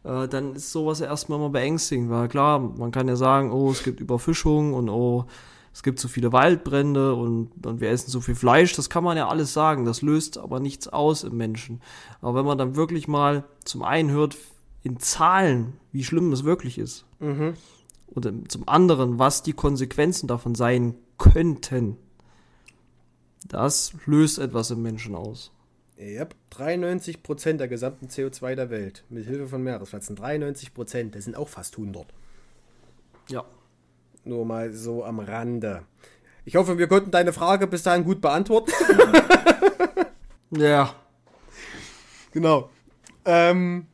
äh, dann ist sowas erstmal mal beängstigend, weil klar, man kann ja sagen, oh, es gibt Überfischung und oh, es gibt so viele Waldbrände und, und wir essen so viel Fleisch, das kann man ja alles sagen, das löst aber nichts aus im Menschen. Aber wenn man dann wirklich mal zum einen hört, in Zahlen, wie schlimm es wirklich ist, mhm. und zum anderen, was die Konsequenzen davon sein könnten, das löst etwas im Menschen aus. Yep. 93% der gesamten CO2 der Welt mit Hilfe von Meerespflanzen. 93%, das sind auch fast 100. Ja. Nur mal so am Rande. Ich hoffe, wir konnten deine Frage bis dahin gut beantworten. ja. Genau. Ähm,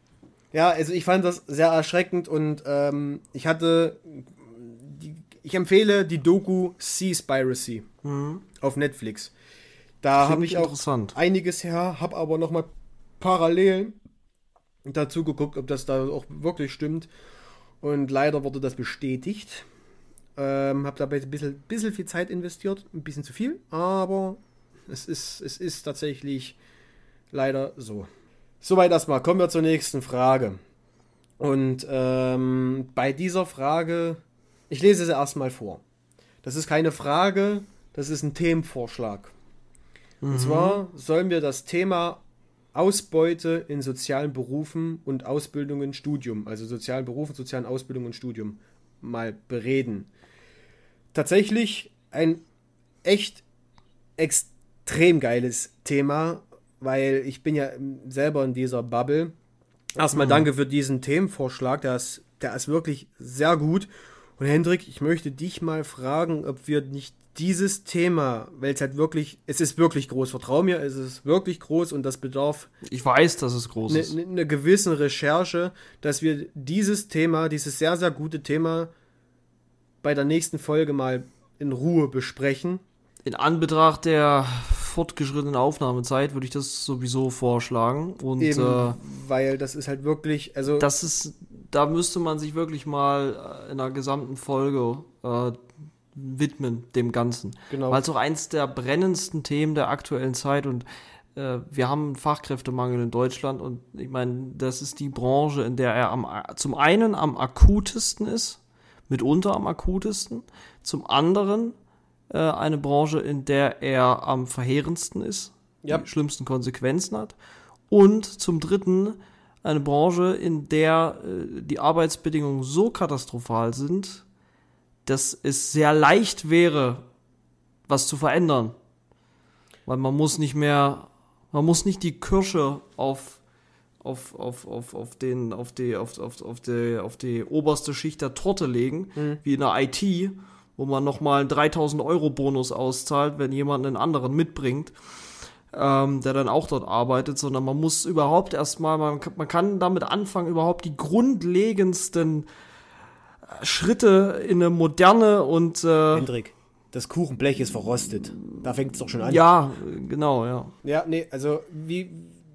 ja, also ich fand das sehr erschreckend und ähm, ich hatte. Die, ich empfehle die Doku Seaspiracy mhm. auf Netflix. Da habe ich auch einiges her, habe aber noch mal parallel dazu geguckt, ob das da auch wirklich stimmt. Und leider wurde das bestätigt. Ähm, habe dabei ein bisschen, bisschen viel Zeit investiert, ein bisschen zu viel, aber es ist, es ist tatsächlich leider so. Soweit erstmal. Kommen wir zur nächsten Frage. Und ähm, bei dieser Frage, ich lese sie erstmal vor. Das ist keine Frage, das ist ein Themenvorschlag. Mhm. Und zwar sollen wir das Thema Ausbeute in sozialen Berufen und Ausbildungen, Studium, also sozialen Berufen, sozialen Ausbildungen und Studium mal bereden. Tatsächlich ein echt extrem geiles Thema, weil ich bin ja selber in dieser Bubble. Erstmal mhm. danke für diesen Themenvorschlag, der ist, der ist wirklich sehr gut. Und Hendrik, ich möchte dich mal fragen, ob wir nicht dieses Thema, weil es halt wirklich, es ist wirklich groß, vertrau mir, es ist wirklich groß und das bedarf. Ich weiß, dass es groß ne, ist. Eine ne gewissen Recherche, dass wir dieses Thema, dieses sehr, sehr gute Thema bei der nächsten Folge mal in Ruhe besprechen. In Anbetracht der fortgeschrittenen Aufnahmezeit würde ich das sowieso vorschlagen. Und, Eben, äh, weil das ist halt wirklich, also. Das ist, da müsste man sich wirklich mal in einer gesamten Folge äh, widmen, dem Ganzen. Genau. Weil es auch eins der brennendsten Themen der aktuellen Zeit und äh, wir haben einen Fachkräftemangel in Deutschland und ich meine, das ist die Branche, in der er am, zum einen am akutesten ist, mitunter am akutesten, zum anderen äh, eine Branche, in der er am verheerendsten ist, ja. die schlimmsten Konsequenzen hat und zum dritten eine Branche, in der äh, die Arbeitsbedingungen so katastrophal sind, dass es sehr leicht wäre, was zu verändern. Weil man muss nicht mehr, man muss nicht die Kirsche auf, auf, auf, auf, auf, den, auf, die, auf, auf, auf, die, auf die oberste Schicht der Torte legen, mhm. wie in der IT, wo man nochmal einen 3000 Euro Bonus auszahlt, wenn jemand einen anderen mitbringt, ähm, der dann auch dort arbeitet, sondern man muss überhaupt erstmal, man, man kann damit anfangen, überhaupt die grundlegendsten Schritte in eine moderne und. Äh, Hendrik, das Kuchenblech ist verrostet. Da fängt es doch schon an. Ja, genau, ja. Ja, nee, also wie,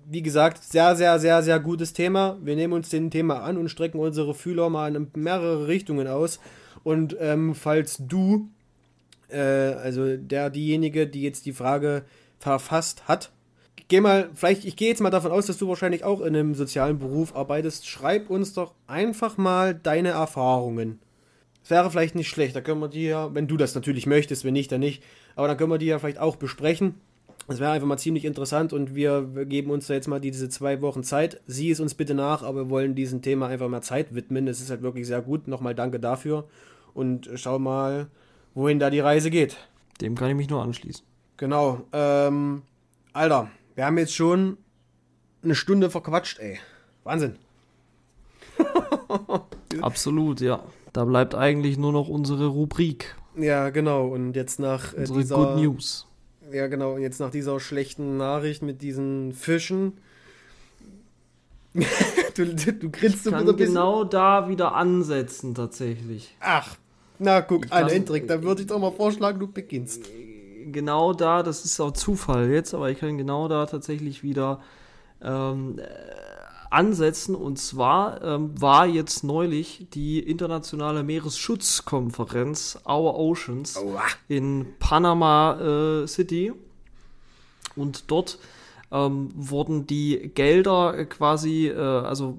wie gesagt, sehr, sehr, sehr, sehr gutes Thema. Wir nehmen uns dem Thema an und strecken unsere Fühler mal in mehrere Richtungen aus. Und ähm, falls du, äh, also der, diejenige, die jetzt die Frage verfasst hat, gehe mal, vielleicht, ich gehe jetzt mal davon aus, dass du wahrscheinlich auch in einem sozialen Beruf arbeitest. Schreib uns doch einfach mal deine Erfahrungen. Das wäre vielleicht nicht schlecht. Da können wir die ja, wenn du das natürlich möchtest, wenn nicht, dann nicht. Aber dann können wir die ja vielleicht auch besprechen. Das wäre einfach mal ziemlich interessant und wir geben uns da jetzt mal diese zwei Wochen Zeit. Sieh es uns bitte nach, aber wir wollen diesem Thema einfach mehr Zeit widmen. Es ist halt wirklich sehr gut. Nochmal danke dafür und schau mal, wohin da die Reise geht. Dem kann ich mich nur anschließen. Genau. Ähm, Alter, wir haben jetzt schon eine Stunde verquatscht, ey. Wahnsinn. Absolut, ja. Da bleibt eigentlich nur noch unsere Rubrik. Ja, genau. Und jetzt nach äh, unsere dieser, Good News. Ja, genau. Und jetzt nach dieser schlechten Nachricht mit diesen Fischen. du, du, du grinst so ein genau da wieder ansetzen, tatsächlich. Ach, na guck, ein Hendrik, da würde ich doch mal vorschlagen, du beginnst. Genau da, das ist auch Zufall jetzt, aber ich kann genau da tatsächlich wieder ähm, äh, ansetzen. Und zwar ähm, war jetzt neulich die internationale Meeresschutzkonferenz Our Oceans Oua. in Panama äh, City. Und dort ähm, wurden die Gelder quasi, äh, also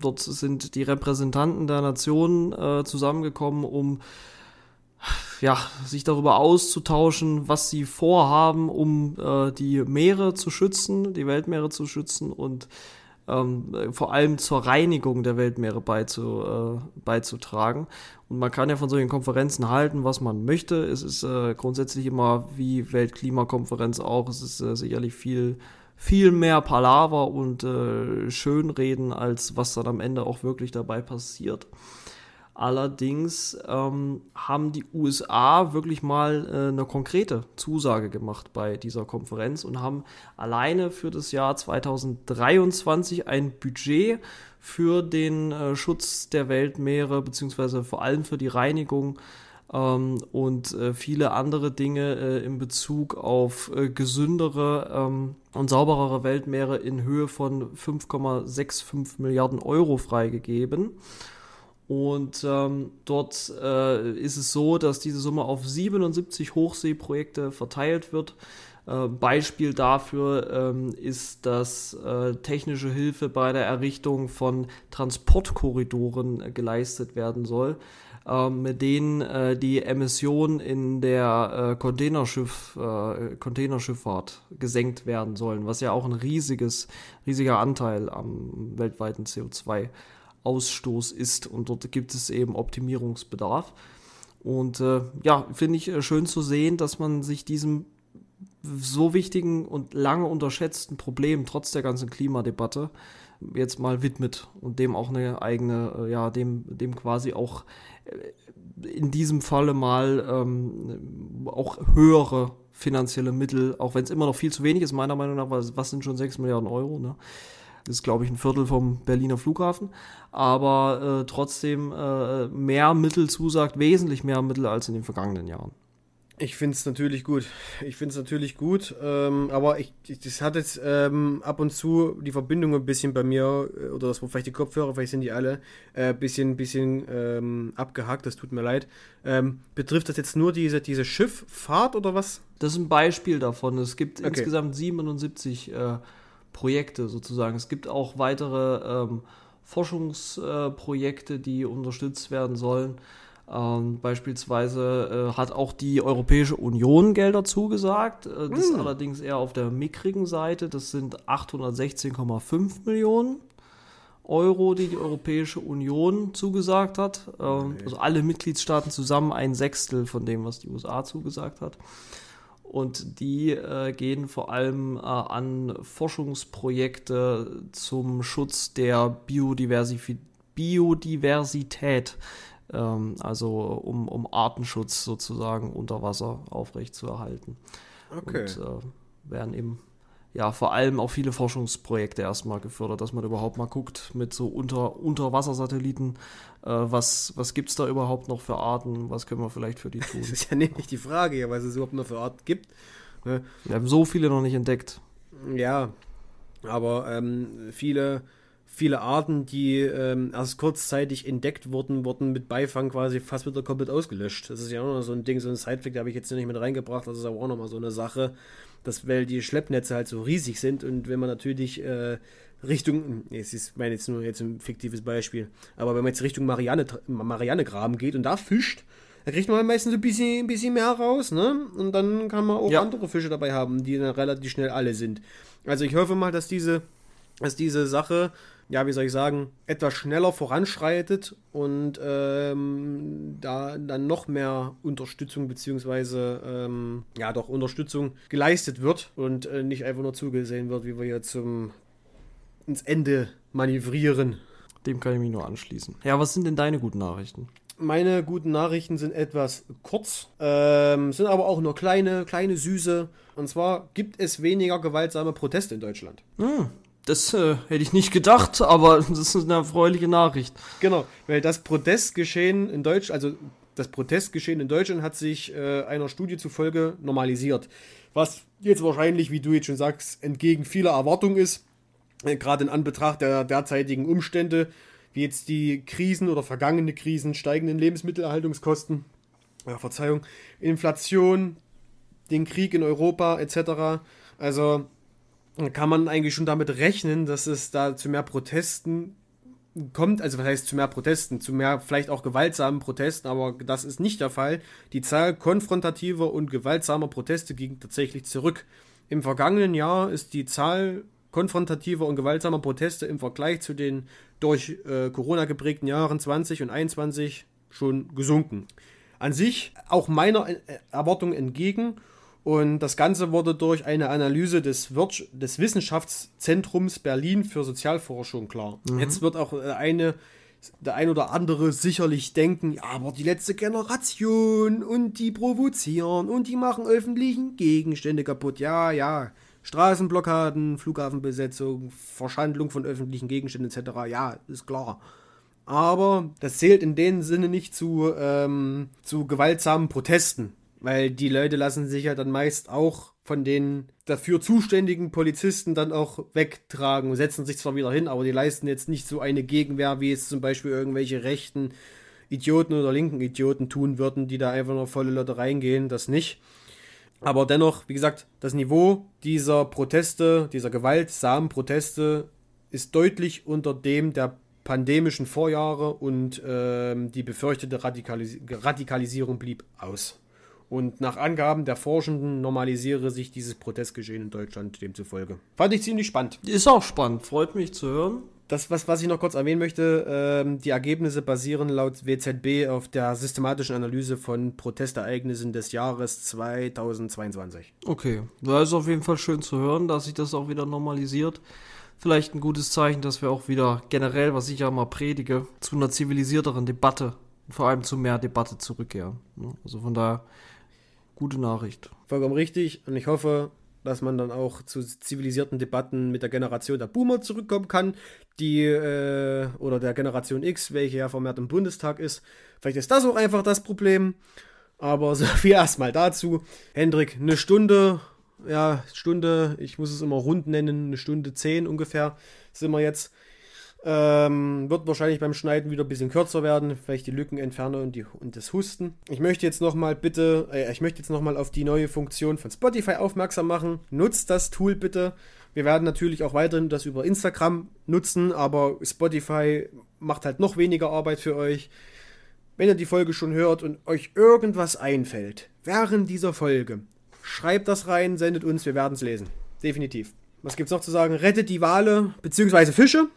dort sind die Repräsentanten der Nationen äh, zusammengekommen, um ja, sich darüber auszutauschen, was sie vorhaben, um äh, die Meere zu schützen, die Weltmeere zu schützen und ähm, vor allem zur Reinigung der Weltmeere beizu, äh, beizutragen. Und man kann ja von solchen Konferenzen halten, was man möchte. Es ist äh, grundsätzlich immer wie Weltklimakonferenz auch. Es ist äh, sicherlich viel, viel mehr Palaver und äh, Schönreden, als was dann am Ende auch wirklich dabei passiert. Allerdings ähm, haben die USA wirklich mal äh, eine konkrete Zusage gemacht bei dieser Konferenz und haben alleine für das Jahr 2023 ein Budget für den äh, Schutz der Weltmeere beziehungsweise vor allem für die Reinigung ähm, und äh, viele andere Dinge äh, in Bezug auf äh, gesündere ähm, und sauberere Weltmeere in Höhe von 5,65 Milliarden Euro freigegeben. Und ähm, dort äh, ist es so, dass diese Summe auf 77 Hochseeprojekte verteilt wird. Äh, Beispiel dafür ähm, ist, dass äh, technische Hilfe bei der Errichtung von Transportkorridoren äh, geleistet werden soll, ähm, mit denen äh, die Emissionen in der äh, Containerschiff, Containerschifffahrt gesenkt werden sollen, was ja auch ein riesiges, riesiger Anteil am weltweiten CO2 ist. Ausstoß ist. Und dort gibt es eben Optimierungsbedarf. Und äh, ja, finde ich äh, schön zu sehen, dass man sich diesem so wichtigen und lange unterschätzten Problem trotz der ganzen Klimadebatte jetzt mal widmet und dem auch eine eigene, äh, ja, dem, dem quasi auch äh, in diesem Falle mal ähm, auch höhere finanzielle Mittel, auch wenn es immer noch viel zu wenig ist, meiner Meinung nach, was, was sind schon 6 Milliarden Euro, ne? Das ist, glaube ich, ein Viertel vom Berliner Flughafen. Aber äh, trotzdem äh, mehr Mittel zusagt, wesentlich mehr Mittel als in den vergangenen Jahren. Ich finde es natürlich gut. Ich finde es natürlich gut, ähm, aber ich, ich, das hat jetzt ähm, ab und zu die Verbindung ein bisschen bei mir, äh, oder das vielleicht die Kopfhörer, vielleicht sind die alle, ein äh, bisschen, bisschen ähm, abgehakt, das tut mir leid. Ähm, betrifft das jetzt nur diese, diese Schifffahrt oder was? Das ist ein Beispiel davon. Es gibt okay. insgesamt 77 äh, Projekte sozusagen. Es gibt auch weitere ähm, Forschungsprojekte, äh, die unterstützt werden sollen. Ähm, beispielsweise äh, hat auch die Europäische Union Gelder zugesagt. Äh, das mm. ist hm. allerdings eher auf der mickrigen Seite. Das sind 816,5 Millionen Euro, die die Europäische Union zugesagt hat. Ähm, okay. Also alle Mitgliedstaaten zusammen ein Sechstel von dem, was die USA zugesagt hat. Und die äh, gehen vor allem äh, an Forschungsprojekte zum Schutz der Biodiversif Biodiversität, ähm, also um, um Artenschutz sozusagen unter Wasser aufrechtzuerhalten. Okay. Und äh, werden eben ja, vor allem auch viele Forschungsprojekte erstmal gefördert, dass man überhaupt mal guckt mit so unter, Unterwassersatelliten, äh, was, was gibt es da überhaupt noch für Arten, was können wir vielleicht für die tun. Das ist ja nämlich die Frage, ja, was es überhaupt noch für Arten gibt. Ne? Wir haben so viele noch nicht entdeckt. Ja, aber ähm, viele, viele Arten, die ähm, erst kurzzeitig entdeckt wurden, wurden mit Beifang quasi fast wieder komplett ausgelöscht. Das ist ja auch noch so ein Ding, so ein Sidefact, da habe ich jetzt nicht mit reingebracht, das ist aber auch nochmal so eine Sache Das, weil die Schleppnetze halt so riesig sind und wenn man natürlich äh, Richtung, es ist, meine jetzt nur jetzt ein fiktives Beispiel, aber wenn man jetzt Richtung Marianne, Mariannegraben geht und da fischt, da kriegt man meistens ein bisschen, ein bisschen mehr raus, ne? Und dann kann man auch Ja. andere Fische dabei haben, die dann relativ schnell alle sind. Also ich hoffe mal, dass diese, dass diese Sache, ja, wie soll ich sagen, etwas schneller voranschreitet und ähm, da dann noch mehr Unterstützung beziehungsweise ähm, ja doch Unterstützung geleistet wird und äh, nicht einfach nur zugesehen wird, wie wir hier zum ins Ende manövrieren. Dem kann ich mich nur anschließen. Ja, was sind denn deine guten Nachrichten? Meine guten Nachrichten sind etwas kurz, ähm, sind aber auch nur kleine, kleine, süße. Und zwar gibt es weniger gewaltsame Proteste in Deutschland. Hm, das äh, hätte ich nicht gedacht, aber das ist eine erfreuliche Nachricht. Genau, weil das Protestgeschehen in Deutschland, also das Protestgeschehen in Deutschland hat sich äh, einer Studie zufolge normalisiert. Was jetzt wahrscheinlich, wie du jetzt schon sagst, entgegen vieler Erwartungen ist, äh, gerade in Anbetracht der derzeitigen Umstände, wie jetzt die Krisen oder vergangene Krisen, steigenden Lebensmittelerhaltungskosten, ja, Verzeihung, Inflation, den Krieg in Europa etc. Also kann man eigentlich schon damit rechnen, dass es da zu mehr Protesten kommt, also was heißt zu mehr Protesten, zu mehr vielleicht auch gewaltsamen Protesten, aber das ist nicht der Fall. Die Zahl konfrontativer und gewaltsamer Proteste ging tatsächlich zurück. Im vergangenen Jahr ist die Zahl konfrontativer und gewaltsamer Proteste im Vergleich zu den durch äh, Corona geprägten Jahren 20 und 21 schon gesunken. An sich auch meiner äh, Erwartung entgegen und das Ganze wurde durch eine Analyse des, Wirtsch des Wissenschaftszentrums Berlin für Sozialforschung klar. Jetzt wird auch äh, eine, der ein oder andere sicherlich denken, ja, aber die letzte Generation und die provozieren und die machen öffentlichen Gegenstände kaputt. Ja, ja. Straßenblockaden, Flughafenbesetzung, Verschandlung von öffentlichen Gegenständen etc. Ja, ist klar. Aber das zählt in dem Sinne nicht zu, ähm, zu gewaltsamen Protesten, weil die Leute lassen sich ja dann meist auch von den dafür zuständigen Polizisten dann auch wegtragen setzen sich zwar wieder hin, aber die leisten jetzt nicht so eine Gegenwehr, wie es zum Beispiel irgendwelche rechten Idioten oder linken Idioten tun würden, die da einfach nur volle Leute reingehen, das nicht. Aber dennoch, wie gesagt, das Niveau dieser Proteste, dieser gewaltsamen Proteste ist deutlich unter dem der pandemischen Vorjahre und ähm, die befürchtete Radikalis Radikalisierung blieb aus. Und nach Angaben der Forschenden normalisiere sich dieses Protestgeschehen in Deutschland demzufolge. Fand ich ziemlich spannend. Ist auch spannend, freut mich zu hören. Das, was, was ich noch kurz erwähnen möchte, ähm, die Ergebnisse basieren laut WZB auf der systematischen Analyse von Protestereignissen des Jahres 2022. Okay, da ist auf jeden Fall schön zu hören, dass sich das auch wieder normalisiert. Vielleicht ein gutes Zeichen, dass wir auch wieder generell, was ich ja mal predige, zu einer zivilisierteren Debatte, vor allem zu mehr Debatte zurückkehren. ne? Also von daher, gute Nachricht. Vollkommen richtig. Und ich hoffe, dass man dann auch zu zivilisierten Debatten mit der Generation der Boomer zurückkommen kann, die äh, oder der Generation X, welche ja vermehrt im Bundestag ist. Vielleicht ist das auch einfach das Problem. Aber so viel erstmal dazu. Hendrik, eine Stunde, ja, Stunde, ich muss es immer rund nennen, eine Stunde zehn ungefähr sind wir jetzt. Ähm, wird wahrscheinlich beim Schneiden wieder ein bisschen kürzer werden, vielleicht die Lücken entferne und, die, und das Husten. Ich möchte jetzt nochmal bitte, äh, ich möchte jetzt nochmal auf die neue Funktion von Spotify aufmerksam machen. Nutzt das Tool bitte. Wir werden natürlich auch weiterhin das über Instagram nutzen, aber Spotify macht halt noch weniger Arbeit für euch. Wenn ihr die Folge schon hört und euch irgendwas einfällt während dieser Folge, schreibt das rein, sendet uns, wir werden es lesen. Definitiv. Was gibt's noch zu sagen? Rettet die Wale, beziehungsweise Fische.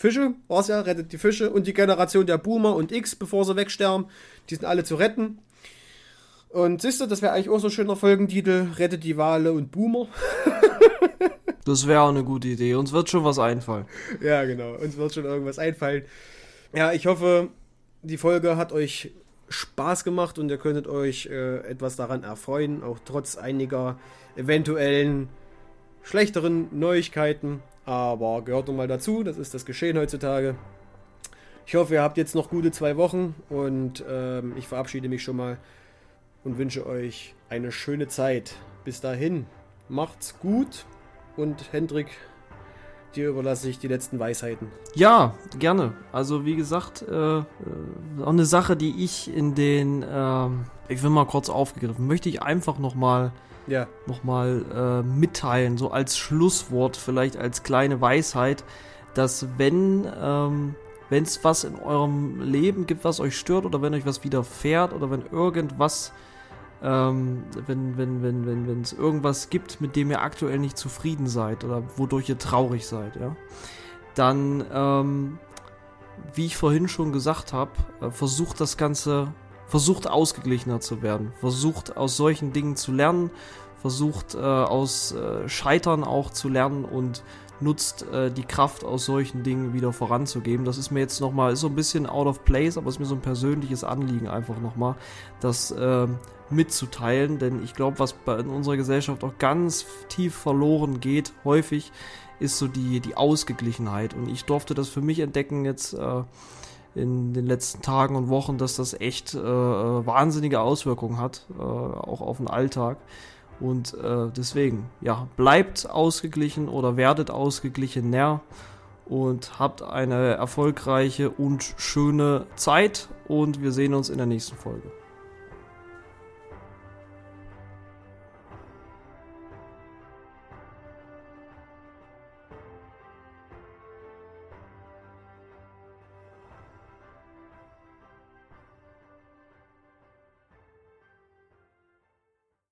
Fische, war's ja, rettet die Fische und die Generation der Boomer und X, bevor sie wegsterben. Die sind alle zu retten. Und siehst du, das wäre eigentlich auch so ein schöner Folgentitel. Rettet die Wale und Boomer. Das wäre auch eine gute Idee. Uns wird schon was einfallen. Ja, genau. Uns wird schon irgendwas einfallen. Ja, ich hoffe, die Folge hat euch Spaß gemacht und ihr könntet euch äh, etwas daran erfreuen, auch trotz einiger eventuellen schlechteren Neuigkeiten. Aber gehört nun mal dazu, das ist das Geschehen heutzutage. Ich hoffe, ihr habt jetzt noch gute zwei Wochen und ähm, ich verabschiede mich schon mal und wünsche euch eine schöne Zeit. Bis dahin, macht's gut und Hendrik, dir überlasse ich die letzten Weisheiten. Ja, gerne. Also wie gesagt, äh, äh, auch eine Sache, die ich in den, ähm, ich will mal kurz aufgegriffen, möchte ich einfach nochmal ja. nochmal äh, mitteilen, so als Schlusswort, vielleicht als kleine Weisheit, dass wenn ähm, es was in eurem Leben gibt, was euch stört oder wenn euch was widerfährt oder wenn irgendwas, ähm, wenn wenn wenn wenn es irgendwas gibt, mit dem ihr aktuell nicht zufrieden seid oder wodurch ihr traurig seid, ja, dann ähm, wie ich vorhin schon gesagt habe, äh, versucht das Ganze, versucht ausgeglichener zu werden, versucht aus solchen Dingen zu lernen, versucht äh, aus äh, Scheitern auch zu lernen und nutzt äh, die Kraft aus solchen Dingen wieder voranzugeben. Das ist mir jetzt nochmal, ist so ein bisschen out of place, aber ist mir so ein persönliches Anliegen einfach nochmal, das äh, mitzuteilen, denn ich glaube, was bei, in unserer Gesellschaft auch ganz tief verloren geht, häufig, ist so die, die Ausgeglichenheit. Und ich durfte das für mich entdecken jetzt äh, in den letzten Tagen und Wochen, dass das echt äh, wahnsinnige Auswirkungen hat, äh, auch auf den Alltag. Und äh, deswegen, ja, bleibt ausgeglichen oder werdet ausgeglichener und habt eine erfolgreiche und schöne Zeit und wir sehen uns in der nächsten Folge.